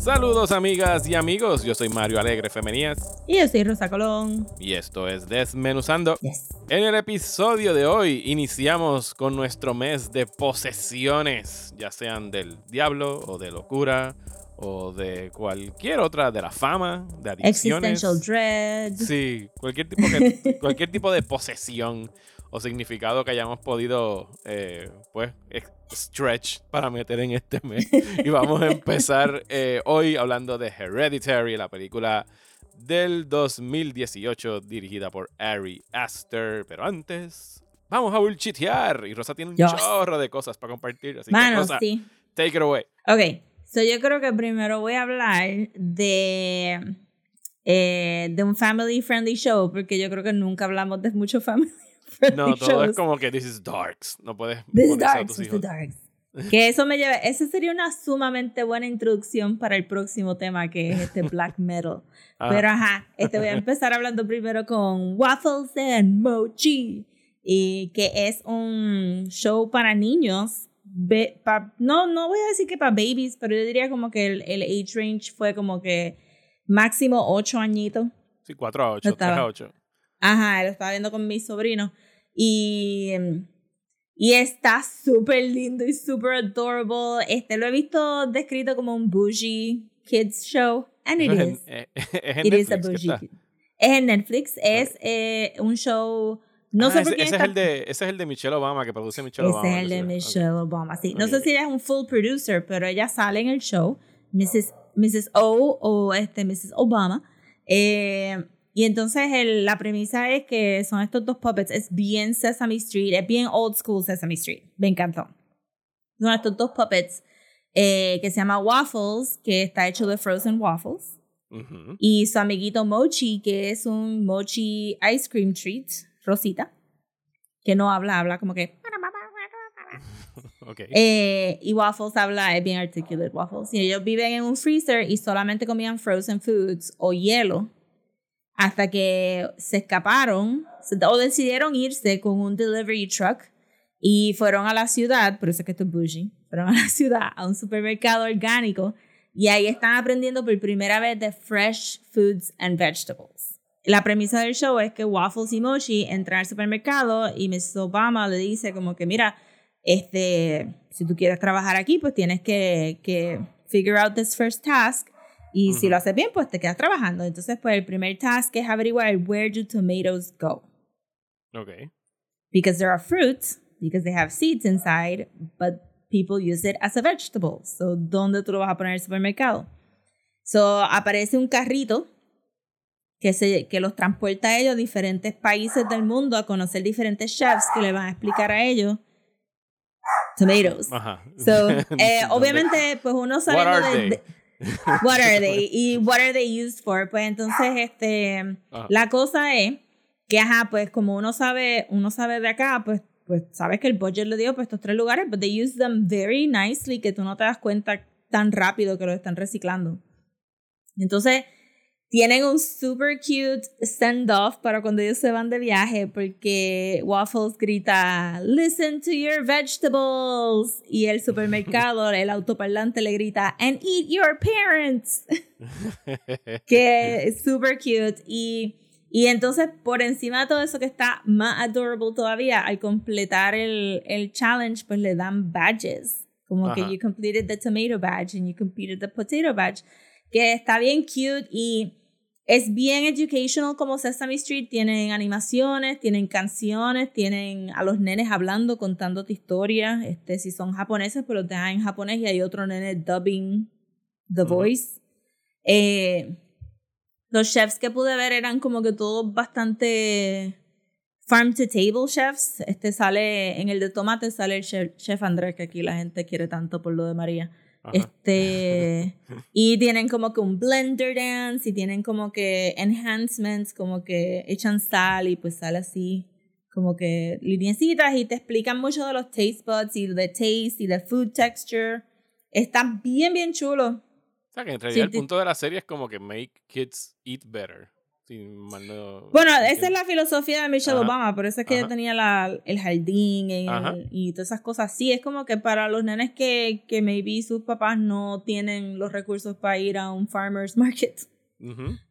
Saludos amigas y amigos, yo soy Mario Alegre Femenías Y yo soy Rosa Colón. y esto es Desmenuzando. Yes. En el episodio de hoy iniciamos con nuestro mes de posesiones, ya sean del diablo o de locura o de cualquier otra, de la fama, de adicciones. Existential Dread. Sí, cualquier tipo, que- cualquier tipo de posesión o significado que hayamos podido, eh, pues, stretch para meter en este mes. Y vamos a empezar eh, hoy hablando de Hereditary, la película del 2018 dirigida por Ari Aster. Pero antes, vamos a bullshitear. Y Rosa tiene un chorro de cosas para compartir. Así que, Mano, Rosa, sí. take it away. Ok, so yo creo que primero voy a hablar de, eh, de un family friendly show, porque yo creo que nunca hablamos de muchos family No, todo es como que this is darks. No puedes This is darks, tus this is hijos. darks. Que eso me lleva, esa sería una sumamente buena introducción para el próximo tema que es este black metal. Ajá. Pero ajá, este voy a empezar hablando primero con Waffles and Mochi, y que es un show para niños. Be- pa- no, no voy a decir que para babies, pero yo diría como que el, el age range fue como que máximo 8 añitos. Sí, 4 a 8, 3 estaba. a 8. Ajá, lo estaba viendo con mis sobrinos. Y, y está súper lindo y súper adorable. Este lo he visto descrito como un bougie kids show. And it is. es eh, es en It is a Netflix bougie kid. Es en Netflix. Es eh, un show. No Ah, sé ese, por quién ese está. es el de, ese es el de Michelle Obama que produce Michelle Ese Obama. es el de. Michelle Obama. Sí. No Ok, sé si ella es un full producer, pero ella sale en el show. Mrs. Mrs. O o este, Mrs. Obama. Eh, y entonces el- la premisa es que son estos dos puppets. Es bien Sesame Street, es bien old school Sesame Street. Me encantó. Son estos dos puppets eh, que se llama Waffles, que está hecho de frozen waffles. Y su amiguito Mochi, que es un Mochi ice cream treat, Rosita, que no habla, habla como que... Ok. Eh, y Waffles habla, es bien articulate Waffles. Y ellos viven en un freezer y solamente comían frozen foods o hielo hasta que se escaparon o decidieron irse con un delivery truck y fueron a la ciudad, por eso es que esto es bougie, fueron a la ciudad, a un supermercado orgánico y ahí están aprendiendo por primera vez de fresh foods and vegetables. La premisa del show es que Waffles y Mochi entran al supermercado y Mrs. Obama le dice como que mira, este, si tú quieres trabajar aquí, pues tienes que, que figure out this first task. Y si lo haces bien, pues te quedas trabajando. Entonces, pues el primer task es averiguar where do tomatoes go. Ok. Because there are fruits, because they have seeds inside, but people use it as a vegetable. So, ¿dónde tú lo vas a poner en el supermercado? So, aparece un carrito que, se, que los transporta a ellos a diferentes países del mundo a conocer diferentes chefs que le van a explicar a ellos tomatoes. Aja. So, eh, ¿Dónde- obviamente, pues uno de, they? de- what are they y what are they used for, pues entonces este Ajá. la cosa es que ajá, pues como uno sabe, uno sabe de acá, pues pues sabes que el budget le dio pues estos tres lugares, but they use them very nicely que tú no te das cuenta tan rápido que lo están reciclando. Entonces, tienen un super cute send-off para cuando ellos se van de viaje porque Waffles grita, listen to your vegetables. Y el supermercado, el autoparlante le grita, and eat your parents. que es super cute. Y, y entonces, por encima de todo eso que está más adorable todavía, al completar el, el challenge, pues le dan badges. Como que you completed the tomato badge and you completed the potato badge. Que está bien cute y es bien educational como Sesame Street. Tienen animaciones, tienen canciones, tienen a los nenes hablando, contándote historias. Este, si son japoneses, pues los dejan en japonés y hay otro nene dubbing the voice. Eh, los chefs que pude ver eran como que todos bastante farm to table chefs. Este sale, en el de tomate sale el chef, chef Andrés, que aquí la gente quiere tanto por lo de María. Ajá. Este, y tienen como que un blender dance y tienen como que enhancements, como que echan sal y pues sale así, como que lineecitas y te explican mucho de los taste buds y de taste y de food texture. Está bien, bien chulo. O sea, que en realidad Sí, el punto de la serie es como que make kids eat better. Si mal no- Bueno, no esa es la filosofía de Michelle Ajá. Obama, por eso es que ella Ajá. tenía la, el jardín y, todas esas cosas. Sí, es como que para los nenes que, que maybe sus papás no tienen los recursos para ir a un farmer's market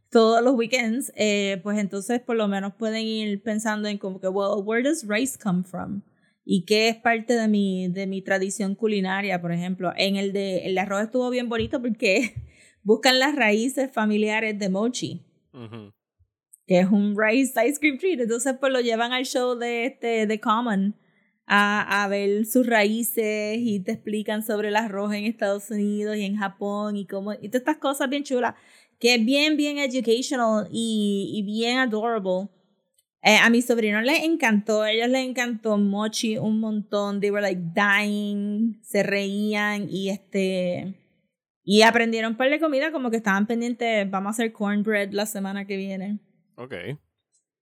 todos los weekends, eh, pues entonces por lo menos pueden ir pensando en como que, well, where does rice come from? Y qué es parte de mi, de mi tradición culinaria, por ejemplo. En el de el arroz estuvo bien bonito porque buscan las raíces familiares de mochi. Que es un rice ice cream treat. Entonces, pues lo llevan al show de este de Common a, a ver sus raíces y te explican sobre el arroz en Estados Unidos y en Japón y cómo y todas estas cosas bien chulas que es bien bien educational y, y bien adorable. Eh, a mis sobrinos les encantó, a ellos les encantó Mochi un montón. They were like dying, se reían y este y aprendieron un par de comida como que estaban pendientes, vamos a hacer cornbread la semana que viene Ok.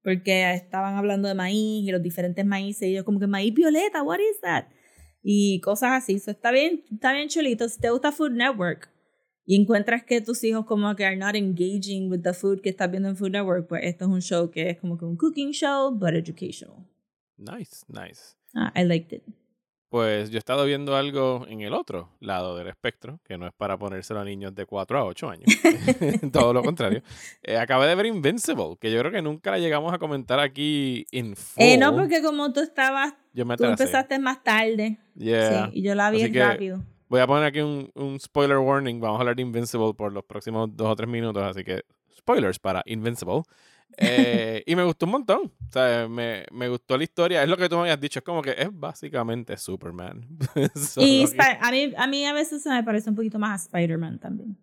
porque estaban hablando de maíz y los diferentes maíces y yo como que maíz violeta, what is that? Y cosas así, eso está bien, está bien chulito. Si te gusta Food Network y encuentras que tus hijos como que are not engaging with the food que estás viendo en Food Network, pues esto es un show que es como que un cooking show, but educational. Nice, nice. Ah, I liked it. Pues yo he estado viendo algo en el otro lado del espectro, que no es para ponérselo a niños de 4 a 8 años. Todo lo contrario. Eh, acabé de ver Invincible, que yo creo que nunca la llegamos a comentar aquí en full. Eh, no, porque como tú estabas, yo me tú empezaste más tarde. Yeah. Sí, y yo la vi rápido. Voy a poner aquí un, un spoiler warning. Vamos a hablar de Invincible por los próximos dos o tres minutos, así que spoilers para Invincible. Eh, y me gustó un montón. O sea, me, me gustó la historia. Es lo que tú me habías dicho. Es como que es básicamente Superman. Y que- a mí, a mí a veces se me parece un poquito más a Spider-Man también.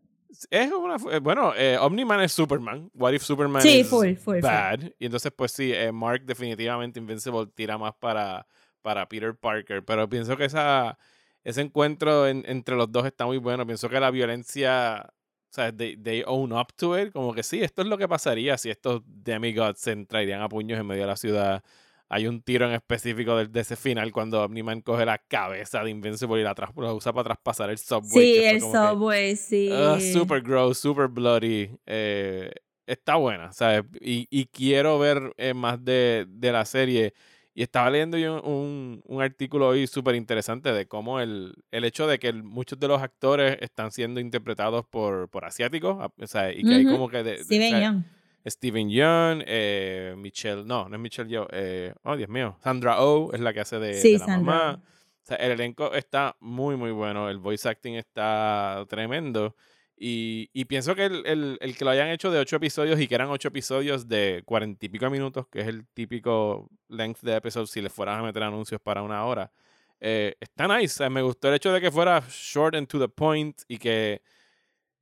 es una. Bueno, eh, Omni-Man es Superman. What if Superman Sí, is full, full, full. bad? Y entonces, pues sí, eh, Mark definitivamente Invincible tira más para, para Peter Parker. Pero pienso que esa, ese encuentro en- entre los dos está muy bueno. Pienso que la violencia. O sea, they, they own up to it. Como que sí, esto es lo que pasaría si estos demigods se entrarían a puños en medio de la ciudad. Hay un tiro en específico de, de ese final cuando Omni-Man coge la cabeza de Invincible y la, la usa para traspasar el subway. Sí, el como que- Subway, sí. Ah, super gross, super bloody. eh, está buena, ¿sabes? Y, y quiero ver eh, más de, de la serie. Y estaba leyendo yo un, un artículo hoy súper interesante de cómo el, el hecho de que el- muchos de los actores están siendo interpretados por, por asiáticos, a- o sea, y que hay como que... De, de- o Steven sea, Young. Steven Yeun, eh, Michelle, no, no es Michelle Yeoh, eh, oh Dios mío, Sandra Oh es la que hace de, Sí, de la Sandra mamá. Oh. O sea, el elenco está muy, muy bueno, el voice acting está tremendo. Y, y pienso que el, el- el que lo hayan hecho de ocho episodios y que eran ocho episodios de cuarenta y pico minutos, que es el típico length de episode si le fueran a meter anuncios para una hora, eh, está nice. Me gustó el hecho de que fuera short and to the point y que,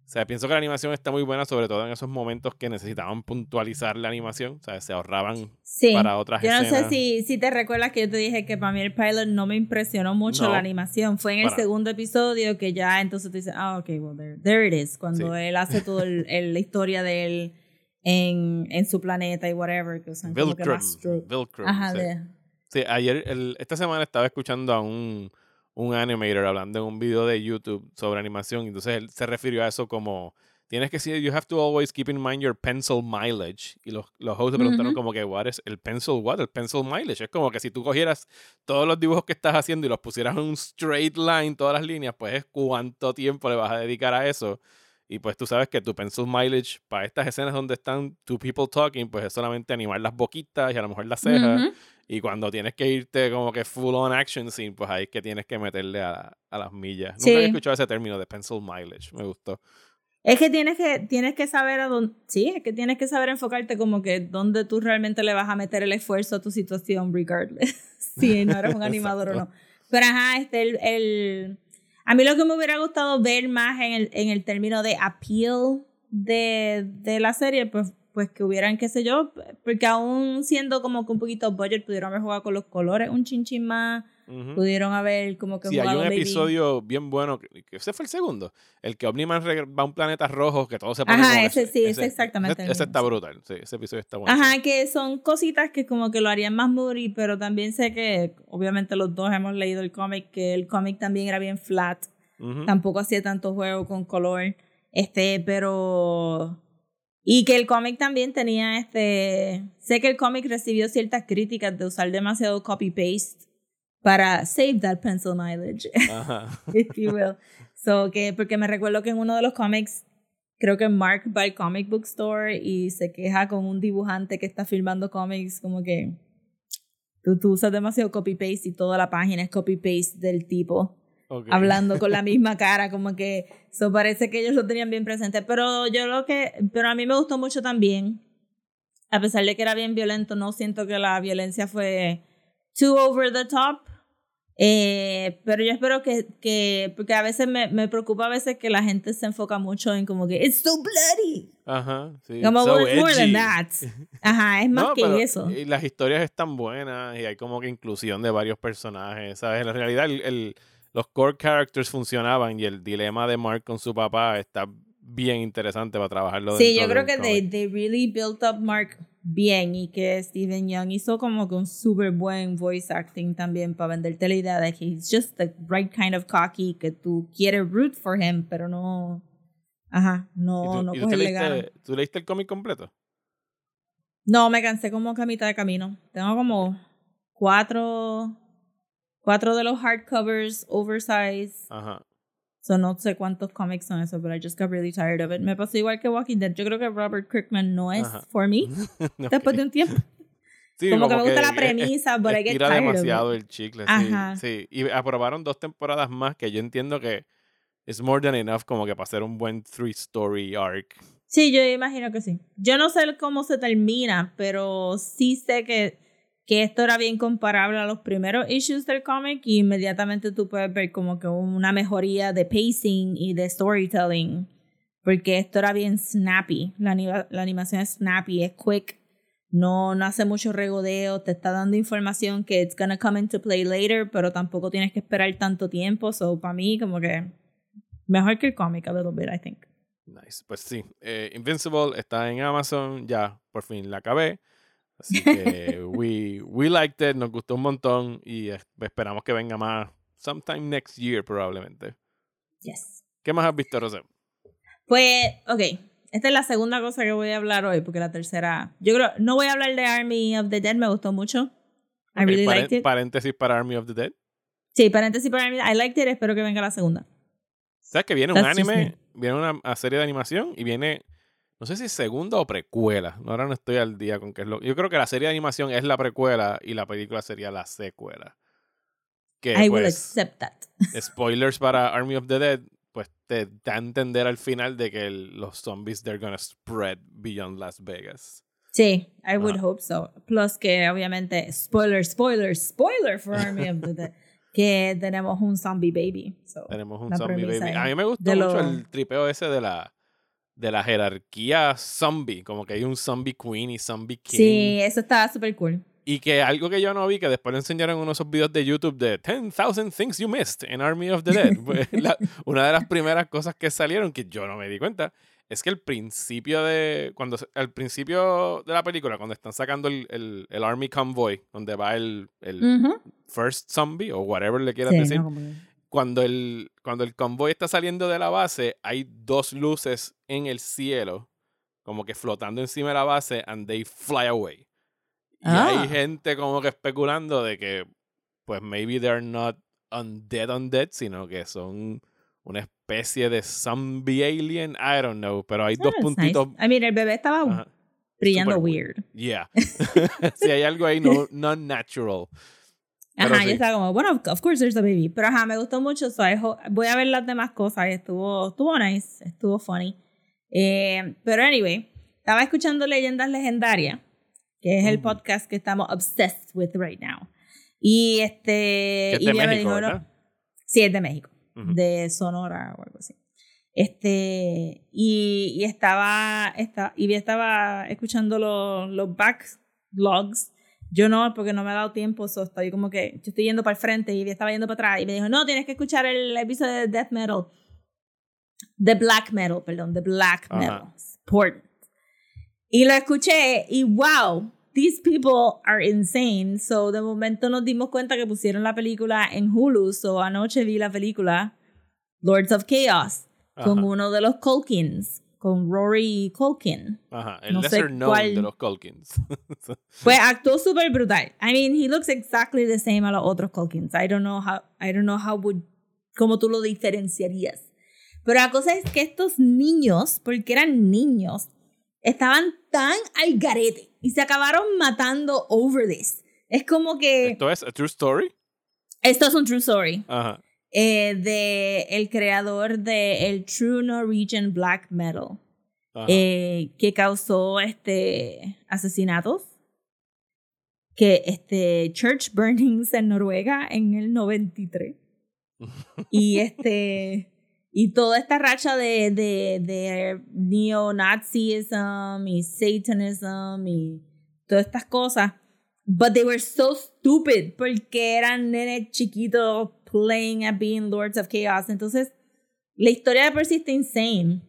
o sea, pienso que la animación está muy buena, sobre todo en esos momentos que necesitaban puntualizar la animación. O sea, se ahorraban Sí. para otras Yo no sé si, si te recuerdas que yo te dije que para mí el pilot no me impresionó mucho No. la animación. Fue en el Para. segundo episodio que ya entonces tú dices, ah, ok, well, there, there it is. Cuando Sí. él hace toda la historia de él en, en su planeta y whatever. Que son como que Vilcrum, más stro- Vilcrum, Ajá, sí. de- Sí, ayer, el- esta semana estaba escuchando a un, un animator hablando en un video de YouTube sobre animación. Entonces él se refirió a eso como, tienes que decir, you have to always keep in mind your pencil mileage. Y los, los hosts le preguntaron Ujú. como que, what is el pencil what? El pencil mileage. Es como que si tú cogieras todos los dibujos que estás haciendo y los pusieras en un straight line, todas las líneas, pues es cuánto tiempo le vas a dedicar a eso. Y pues tú sabes que tu pencil mileage para estas escenas donde están two people talking, pues es solamente animar las boquitas y a lo mejor las cejas. Y cuando tienes que irte como que full on action scene, pues ahí es que tienes que meterle a, a las millas. Nunca Sí. había escuchado ese término de pencil mileage. Me gustó. Es que tienes que, tienes que saber a dónde, sí, es que tienes que saber enfocarte como que dónde tú realmente le vas a meter el esfuerzo a tu situación, regardless, si no eres un animador o no. Pero ajá, este, el, el- a mí lo que me hubiera gustado ver más en el, en el término de appeal de, de la serie, pues pues que hubieran, qué sé yo, porque aún siendo como que un poquito budget, pudieron haber jugado con los colores un chinchín más, pudieron haber como que Sí, hay un episodio bien bueno, que, ese fue el segundo, el que Omniman va a un planeta rojo, que todo se pone Ajá, como ese sí, ese exactamente Ese, ese está brutal, sí, ese episodio está bueno. Ajá, que son cositas que como que lo harían más moody, pero también sé que obviamente los dos hemos leído el cómic, que el cómic también era bien flat, tampoco hacía tanto juego con color, este, pero... Y que el cómic también tenía este... Sé que el cómic recibió ciertas críticas de usar demasiado copy-paste para save that pencil mileage, Ajá. if you will. So, que, porque me recuerdo que en uno de los cómics, creo que Mark va al comic book store y se queja con un dibujante que está filmando cómics, como que tú, tú usas demasiado copy-paste y toda la página es copy-paste del tipo Ok. hablando con la misma cara, como que eso parece que ellos lo tenían bien presente. Pero yo lo que, pero a mí me gustó mucho también, a pesar de que era bien violento, no siento que la violencia fue too over the top. Eh, pero yo espero que, que porque a veces me, me preocupa a veces que la gente se enfoca mucho en como que it's so bloody. Ajá, sí. Como so well, it's more than that. Ajá, es más No, que eso. Y las historias están buenas y hay como que inclusión de varios personajes, ¿sabes? En realidad el, el- los core characters funcionaban y el dilema de Mark con su papá está bien interesante para trabajarlo Sí, yo creo que they, really built up Mark bien y que Steven Young hizo como que un súper buen voice acting también para venderte la idea de que he's just the right kind of cocky que tú quieres root for him, pero no... Ajá, ¿Y no, tú, no ganas. leíste, tú leíste el cómic completo? No, me cansé como que a mitad de camino. Tengo como cuatro, cuatro de los hardcovers oversize. Ajá. So no sé cuántos cómics son eso, pero I just got really tired of it. Me pasó igual que Walking Dead. Yo creo que Robert Kirkman no es Ajá. for me Ok. después de un tiempo. Sí, como que me gusta la es- premisa, get estira tired of demasiado el chicle, Ajá. sí, sí. Y aprobaron dos temporadas más que yo entiendo que es more than enough como que para hacer un buen three story arc. Sí, yo imagino que sí. Yo no sé cómo se termina, pero sí sé que, que esto era bien comparable a los primeros issues del cómic y inmediatamente tú puedes ver como que una mejoría de pacing y de storytelling. Porque esto era bien snappy. La, la animación es snappy, es quick. No, no hace mucho regodeo, te está dando información que it's gonna come into play later, pero tampoco tienes que esperar tanto tiempo. So, para mí, como que mejor que el cómic, a little bit, I think. Nice. Pues sí, eh, Invincible está en Amazon, ya por fin la acabé. Así que we, we liked it, nos gustó un montón y esperamos que venga más sometime next year probablemente. Yes. ¿Qué más has visto, Rosé? Pues, ok. Esta es la segunda cosa que voy a hablar hoy, porque la tercera. Yo creo. No voy a hablar de Army of the Dead, me gustó mucho. I really liked it. Paréntesis para Army of the Dead. Sí, paréntesis para Army. I liked it, espero que venga la segunda. ¿Sabes que viene un That's just anime? Viene una a- serie de animación y viene, no sé si segunda o precuela. Ahora no estoy al día con qué es lo. Yo creo que la serie de animación es la precuela y la película sería la secuela. Que I will pues, accept that. spoilers para Army of the Dead, pues te da a entender al final de que el- los zombies they're gonna spread beyond Las Vegas. Sí, I would hope so. Plus que obviamente, spoiler, spoiler, spoiler for Army of the Dead. Que tenemos un zombie baby. So, Tenemos un zombie baby. A mí me gustó mucho lo- el tripeo ese de la de la jerarquía zombie, como que hay un zombie queen y zombie king. Sí, eso estaba súper cool. Y que algo que yo no vi, que después le enseñaron en uno de esos videos de YouTube de 10,000 things you missed in Army of the Dead. Pues, la- una de las primeras cosas que salieron, que yo no me di cuenta, es que el principio de. cuando Al principio de la película, cuando están sacando el, el, el Army Convoy, donde va el, el. First Zombie, o whatever le quieras Sí, decir, no, como que- cuando el, cuando el convoy está saliendo de la base, hay dos luces en el cielo, como que flotando encima de la base, and they fly away. Y Ah. hay gente como que especulando de que, pues, maybe they're not undead undead, sino que son una especie de zombie alien. I don't know, pero hay dos Ah, puntitos. nice. I mean, el bebé estaba Ajá, brillando super cool. weird. Yeah. si hay algo ahí no, non natural. Ajá, sí. yo estaba como, bueno, of course there's a baby. Pero ajá, me gustó mucho. So voy a ver las demás cosas. Estuvo, estuvo nice, estuvo funny. Eh, pero anyway, estaba escuchando Leyendas Legendarias, que es el Ujú. podcast que estamos obsessed with right now. Y este. Es y de me México, dijo, no-. Sí, es de México, Ujú. de Sonora o algo así. Este, y, y estaba, esta, y estaba escuchando los, los backlogs. Yo no, porque no me ha dado tiempo, so estoy como que, yo estoy yendo para el frente y estaba yendo para atrás y me dijo, no, tienes que escuchar el episodio de Death Metal. The Black Metal, perdón, The Black Ajá. Metal. Important. Y lo escuché y wow, these people are insane. So de momento nos dimos cuenta que pusieron la película en Hulu. So anoche vi la película Lords of Chaos con uno de los Culkins, con Rory Culkin. Ajá, el no lesser known cuál- de los Culkins. Pues actuó súper brutal. I mean, he looks exactly the same a los otros Culkins. I don't know how, I don't know how would, cómo tú lo diferenciarías. Pero la cosa es que estos niños, porque eran niños, estaban tan al garete y se acabaron matando over this. Es como que ¿Esto es a true story? esto es un true story Ajá. Eh, de el creador de el True Norwegian Black Metal eh, que causó este asesinatos que este church burnings en Noruega en el 93 y este y toda esta racha de de, de neo-nazism y satanism y todas estas cosas. But they were so stupid porque eran nenes chiquitos playing at being lords of chaos entonces la historia de sí está insane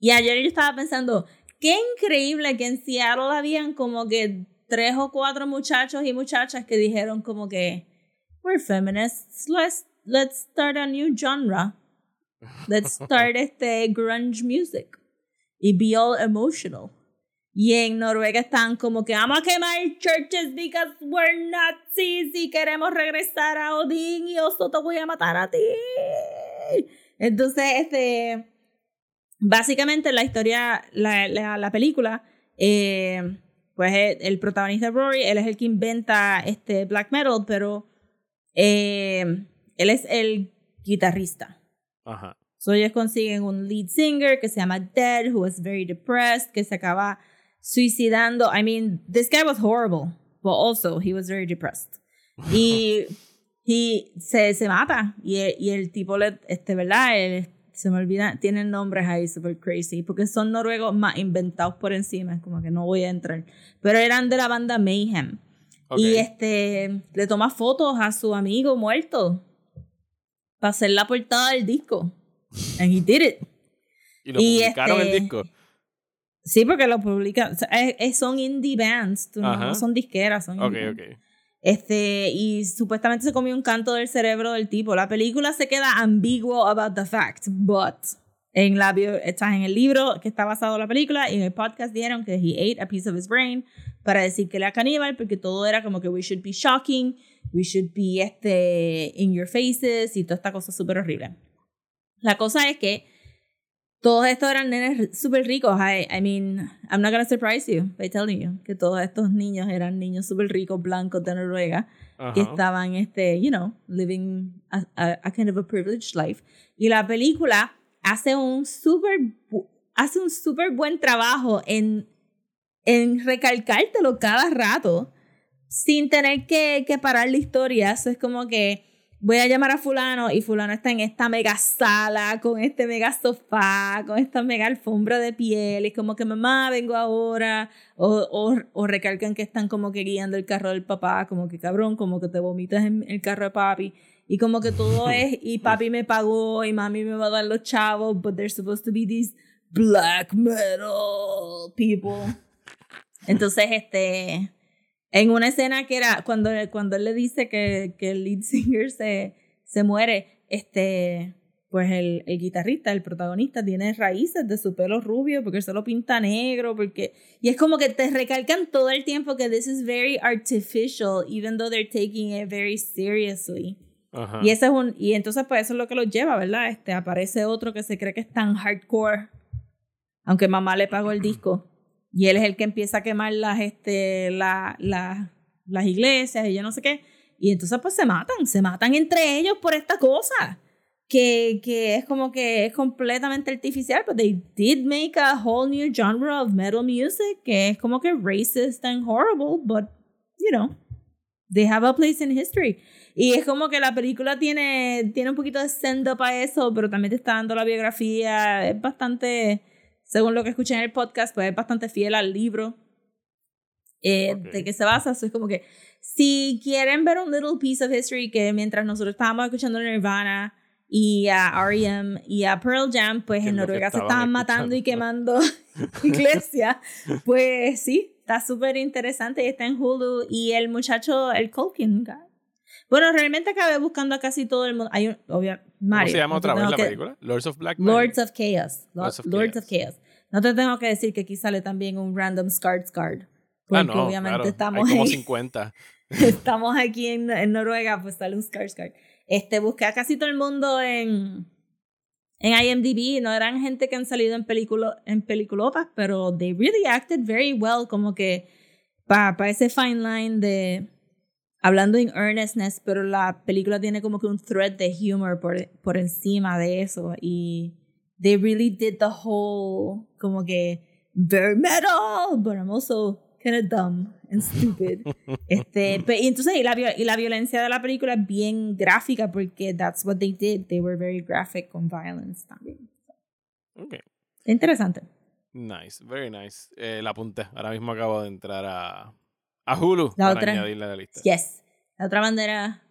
y ayer yo estaba pensando, qué increíble que en Seattle habían como que tres o cuatro muchachos y muchachas que dijeron como que, we're feminists, let's, let's start a new genre. Let's start este grunge music. Y be all emotional. Y en Noruega están como que vamos a quemar churches because we're Nazis y queremos regresar a Odín y Oso te voy a matar a ti. Entonces, este básicamente la historia, la, la, la película, eh, pues el, el protagonista Rory, él es el que inventa este black metal, pero eh, él es el guitarrista. Ajá. So ellos consiguen un lead singer que se llama Dead, who was very depressed, que se acaba suicidando. I mean, this guy was horrible, but also he was very depressed. Y, y se, se mata. Y, el- y el tipo, le, este, ¿verdad? Él- se me olvida, tienen nombres ahí super crazy, porque son noruegos más inventados por encima, como que no voy a entrar. Pero eran de la banda Mayhem. Y este le toma fotos a su amigo muerto para hacer la portada del disco. And he did it. Y lo y publicaron el este- disco. Sí, porque lo publican. o sea, es- es- son indie bands, tú no, son disqueras, son Ok, indie bands. ok. Este, y supuestamente se comió un canto del cerebro del tipo. La película se queda ambiguo about the fact, but en, la, bio- está en el libro que está basado en la película y en el podcast dijeron que he ate a piece of his brain para decir que era caníbal porque todo era como que we should be shocking, we should be este, in your faces y toda esta cosa súper horrible. La cosa es que todos estos eran nenes súper ricos. I, I mean, I'm not gonna surprise you by telling you que todos estos niños eran niños súper ricos, blancos de Noruega, que Ajá. estaban, este, you know, living a, a- a kind of a privileged life. Y la película hace un súper hace un súper buen trabajo en, en recalcártelo cada rato sin tener que, que parar la historia. Eso es como que voy a llamar a fulano y fulano está en esta mega sala, con este mega sofá, con esta mega alfombra de piel, y como que mamá, vengo ahora, o, o, o recalcan que están como que guiando el carro del papá, como que cabrón, como que te vomitas en el carro de papi, y como que todo es, y papi me pagó, y mami me va a dar los chavos, but they're supposed to be these black metal people. Entonces, este, en una escena que era cuando, cuando él le dice que, que el lead singer se, se muere, este, pues el, el guitarrista, el protagonista, tiene raíces de su pelo rubio porque se lo pinta negro, porque... Y es como que te recalcan todo el tiempo que this is very artificial, even though they're taking it very seriously. Ajá. Y ese es un y entonces pues eso es lo que los lleva, ¿verdad? Este aparece otro que se cree que es tan hardcore, aunque mamá le pagó el disco y él es el que empieza a quemar las este la, la- las iglesias y yo no sé qué y entonces pues se matan, se matan entre ellos por esta cosa. Que, que es como que es completamente artificial, but they did make a whole new genre of metal music que es como que racist and horrible, but you know, they have a place in history. Y es como que la película tiene, tiene un poquito de stand-up a eso, pero también te está dando la biografía. Es bastante, según lo que escuché en el podcast, pues es bastante fiel al libro eh, de que se basa. Es como que si quieren ver un little piece of history que mientras nosotros estábamos escuchando Nirvana y a R.E.M. y a Pearl Jam, pues en Noruega se estaban matando y quemando iglesias. Pues sí, está súper interesante y está en Hulu. Y el muchacho, el Culkin guy. Bueno, realmente acabé buscando a casi todo el mundo. Hay un, obvio, ¿Cómo Mario. se llama no otra vez la que- película? Lords of Black Magic. Lords of Chaos. Lo- Lords of Lords of Chaos. Chaos. No te tengo que decir que aquí sale también un random Skarsgård. Porque ah, no, obviamente claro. estamos Hay como ahí. 50. estamos aquí en, en Noruega, pues sale un Skarsgård. Este, busqué a casi todo el mundo en, en IMDb. No eran gente que han salido en, película, en peliculotas, pero they really acted very well. Como que para pa ese fine line de hablando en earnestness, pero la película tiene como que un thread de humor por, por encima de eso. Y they really did the whole, como que, very metal, but I'm also kind of dumb and stupid. este, pe- y entonces, y la, y la violencia de la película es bien gráfica porque that's what they did. They were very graphic con violence también. Ok. Interesante. Nice, very nice. Eh, la apunté. Ahora mismo acabo de entrar a, a Hulu La para otra. añadirla a la lista. Yes. La otra bandera,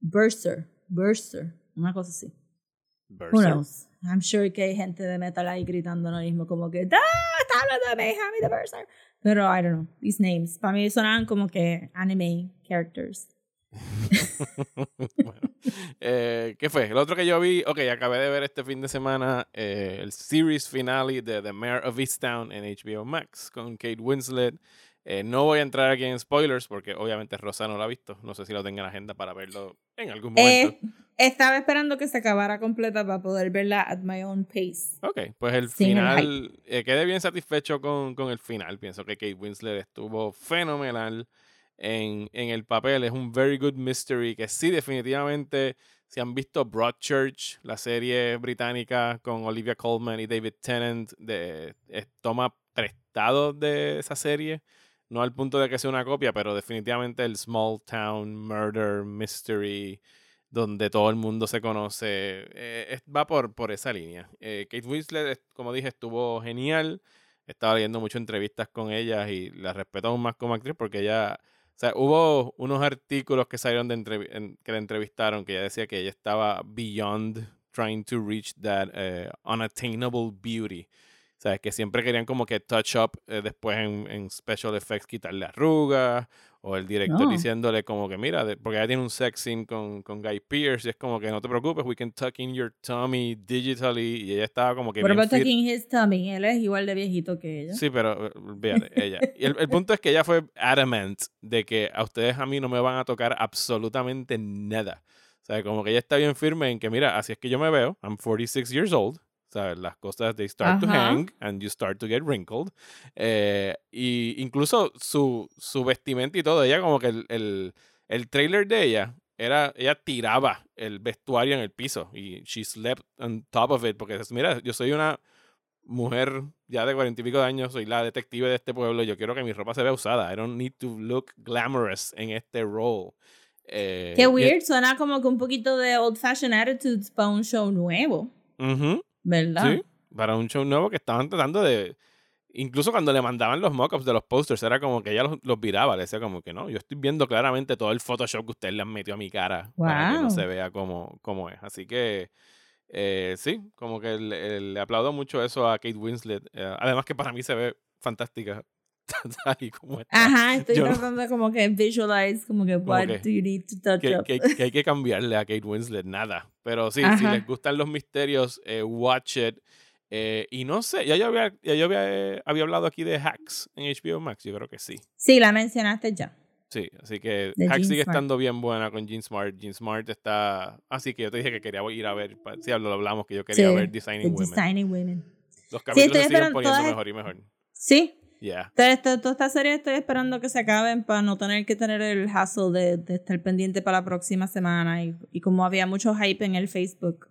Burster. Burster. Una cosa así. Who Berserk. knows? I'm sure que hay gente de metal ahí gritando ahora mismo como que ¡Ah! ¡Está hablando de Mayhem y de Berserk! Pero I don't know. These names. Para mí sonaban como que anime characters. bueno, eh, ¿qué fue? El otro que yo vi, ok, acabé de ver este fin de semana eh, el series finale de The Mayor of Easttown en HBO Max con Kate Winslet. Eh, no voy a entrar aquí en spoilers porque obviamente Rosa no lo ha visto. No sé si lo tenga en la agenda para verlo en algún momento. Eh, estaba esperando que se acabara completa para poder verla at my own pace. Ok, pues el Sin el final, eh, quedé bien satisfecho con, con el final. Pienso que Kate Winslet estuvo fenomenal en, en el papel. Es un very good mystery que sí, definitivamente, si han visto Broadchurch, la serie británica con Olivia Colman y David Tennant, de, toma prestado de esa serie. No al punto de que sea una copia, pero definitivamente el small town murder mystery donde todo el mundo se conoce, eh, va por, por esa línea. Eh, Kate Winslet, como dije, estuvo genial. Estaba leyendo muchas entrevistas con ella y la respeto aún más como actriz porque ella, o sea, hubo unos artículos que salieron de que la entrevistaron que ella decía que ella estaba beyond trying to reach that eh, unattainable beauty. O sea, que siempre querían como que touch up eh, después en, en special effects, quitarle arrugas, o el director No. diciéndole como que, mira, de- porque ella tiene un sex scene con, con Guy Pearce, y es como que no te preocupes, we can tuck in your tummy digitally, y ella estaba como que What about taking his tummy? Él es igual de viejito que ella. Sí, pero olvídate, ella. Y el, el punto es que ella fue adamant de que a ustedes a mí no me van a tocar absolutamente nada. O sea, como que ella está bien firme en que, mira, así es que yo me veo, I'm 46 years old, ¿sabes? Las cosas, they start to hang and you start to get wrinkled. Eh, y incluso su, su vestimenta y todo, ella como que el, el, el trailer de ella era, ella tiraba el vestuario en el piso y she slept on top of it porque, mira, yo soy una mujer ya de cuarenta y pico de años, soy la detective de este pueblo, yo quiero que mi ropa se vea usada. I don't need to look glamorous en este role. Eh, Qué y- weird, suena como que un poquito de old fashioned attitudes para un show nuevo, Ujú, ¿verdad? sí, para un show nuevo que estaban tratando de... Incluso cuando le mandaban los mockups de los posters, era como que ella los, los viraba, le decía como que no, yo estoy viendo claramente todo el Photoshop que ustedes le han metido a mi cara para que no Wow. se vea como, como es. Así que eh, sí, como que le, le aplaudo mucho eso a Kate Winslet. eh, además que para mí se ve fantástica y como está. Ajá, estoy Yo no- tratando como que visualize, como que what que- do you need to touch que, up. que- que hay que cambiarle a Kate Winslet, nada. Pero sí, si Ajá. les gustan los misterios, eh, watch it. Eh, y no sé, ya yo, había, ya yo había, eh, había hablado aquí de Hacks en HBO Max, yo creo que sí. Sí, la mencionaste ya. Sí, así que De Hacks Jean sigue Smart. estando bien buena con Jean Smart. Jean Smart está... Así que yo te dije que quería ir a ver, pa- sí, lo hablamos, que yo quería Sí, ver Designing Women. Designing Women. Los capítulos estoy se siguen poniendo todas- mejor y mejor. Sí, Yeah. esta, toda esta serie estoy esperando que se acaben para no tener que tener el hassle de, de estar pendiente para la próxima semana. Y, y como había mucho hype en el Facebook,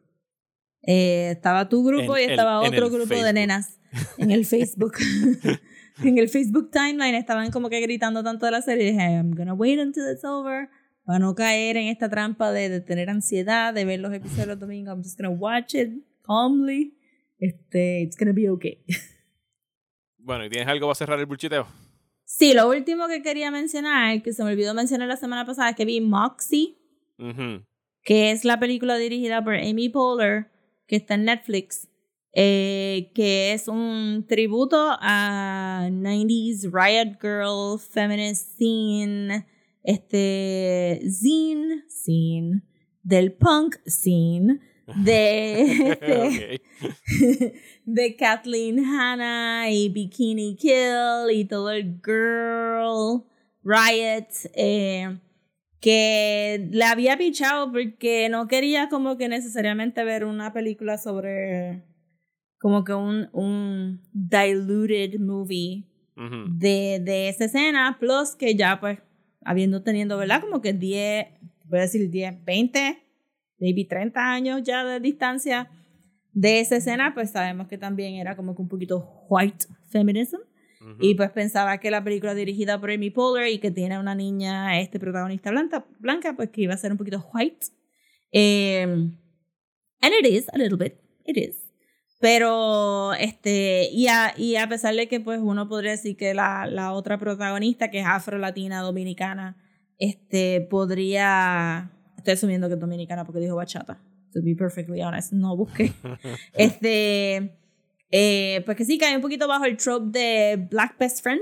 eh, estaba tu grupo En y el- estaba en otro el grupo de Facebook. nenas en el Facebook. en el Facebook timeline estaban como que gritando tanto de la serie. Y dije, I'm gonna wait until it's over. Para no caer en esta trampa de, de tener ansiedad, de ver los episodios los domingos. I'm just gonna watch it calmly. Este, it's gonna be okay. Bueno, ¿y tienes algo para cerrar el bulchiteo? Sí, lo último que quería mencionar, que se me olvidó mencionar la semana pasada, es que vi Moxie, que es la película dirigida por Amy Poehler, que está en Netflix, eh, que es un tributo a 90s Riot Girl, feminist scene, este, zine, scene, del punk scene, de, de, Kathleen Hanna y Bikini Kill y todo el girl riot eh, que le había pichado porque no quería como que necesariamente ver una película sobre como que un, un diluted movie de, de esa escena, plus que ya pues habiendo teniendo, ¿verdad? Como que 10, voy a decir 10, 20, maybe 30 años ya de distancia de esa escena, pues sabemos que también era como que un poquito white feminism. Y pues pensaba que la película dirigida por Amy Poehler y que tiene una niña, este protagonista blanca, blanca pues que iba a ser un poquito white. Eh, and it is, a little bit, it is. Pero, este, y a, y a pesar de que pues uno podría decir que la, la otra protagonista, que es afro-latina, dominicana, este, podría, estoy asumiendo que es dominicana porque dijo bachata, to be perfectly honest, no busqué. este, eh, pues que sí, cae un poquito bajo el trope de Black Best Friend.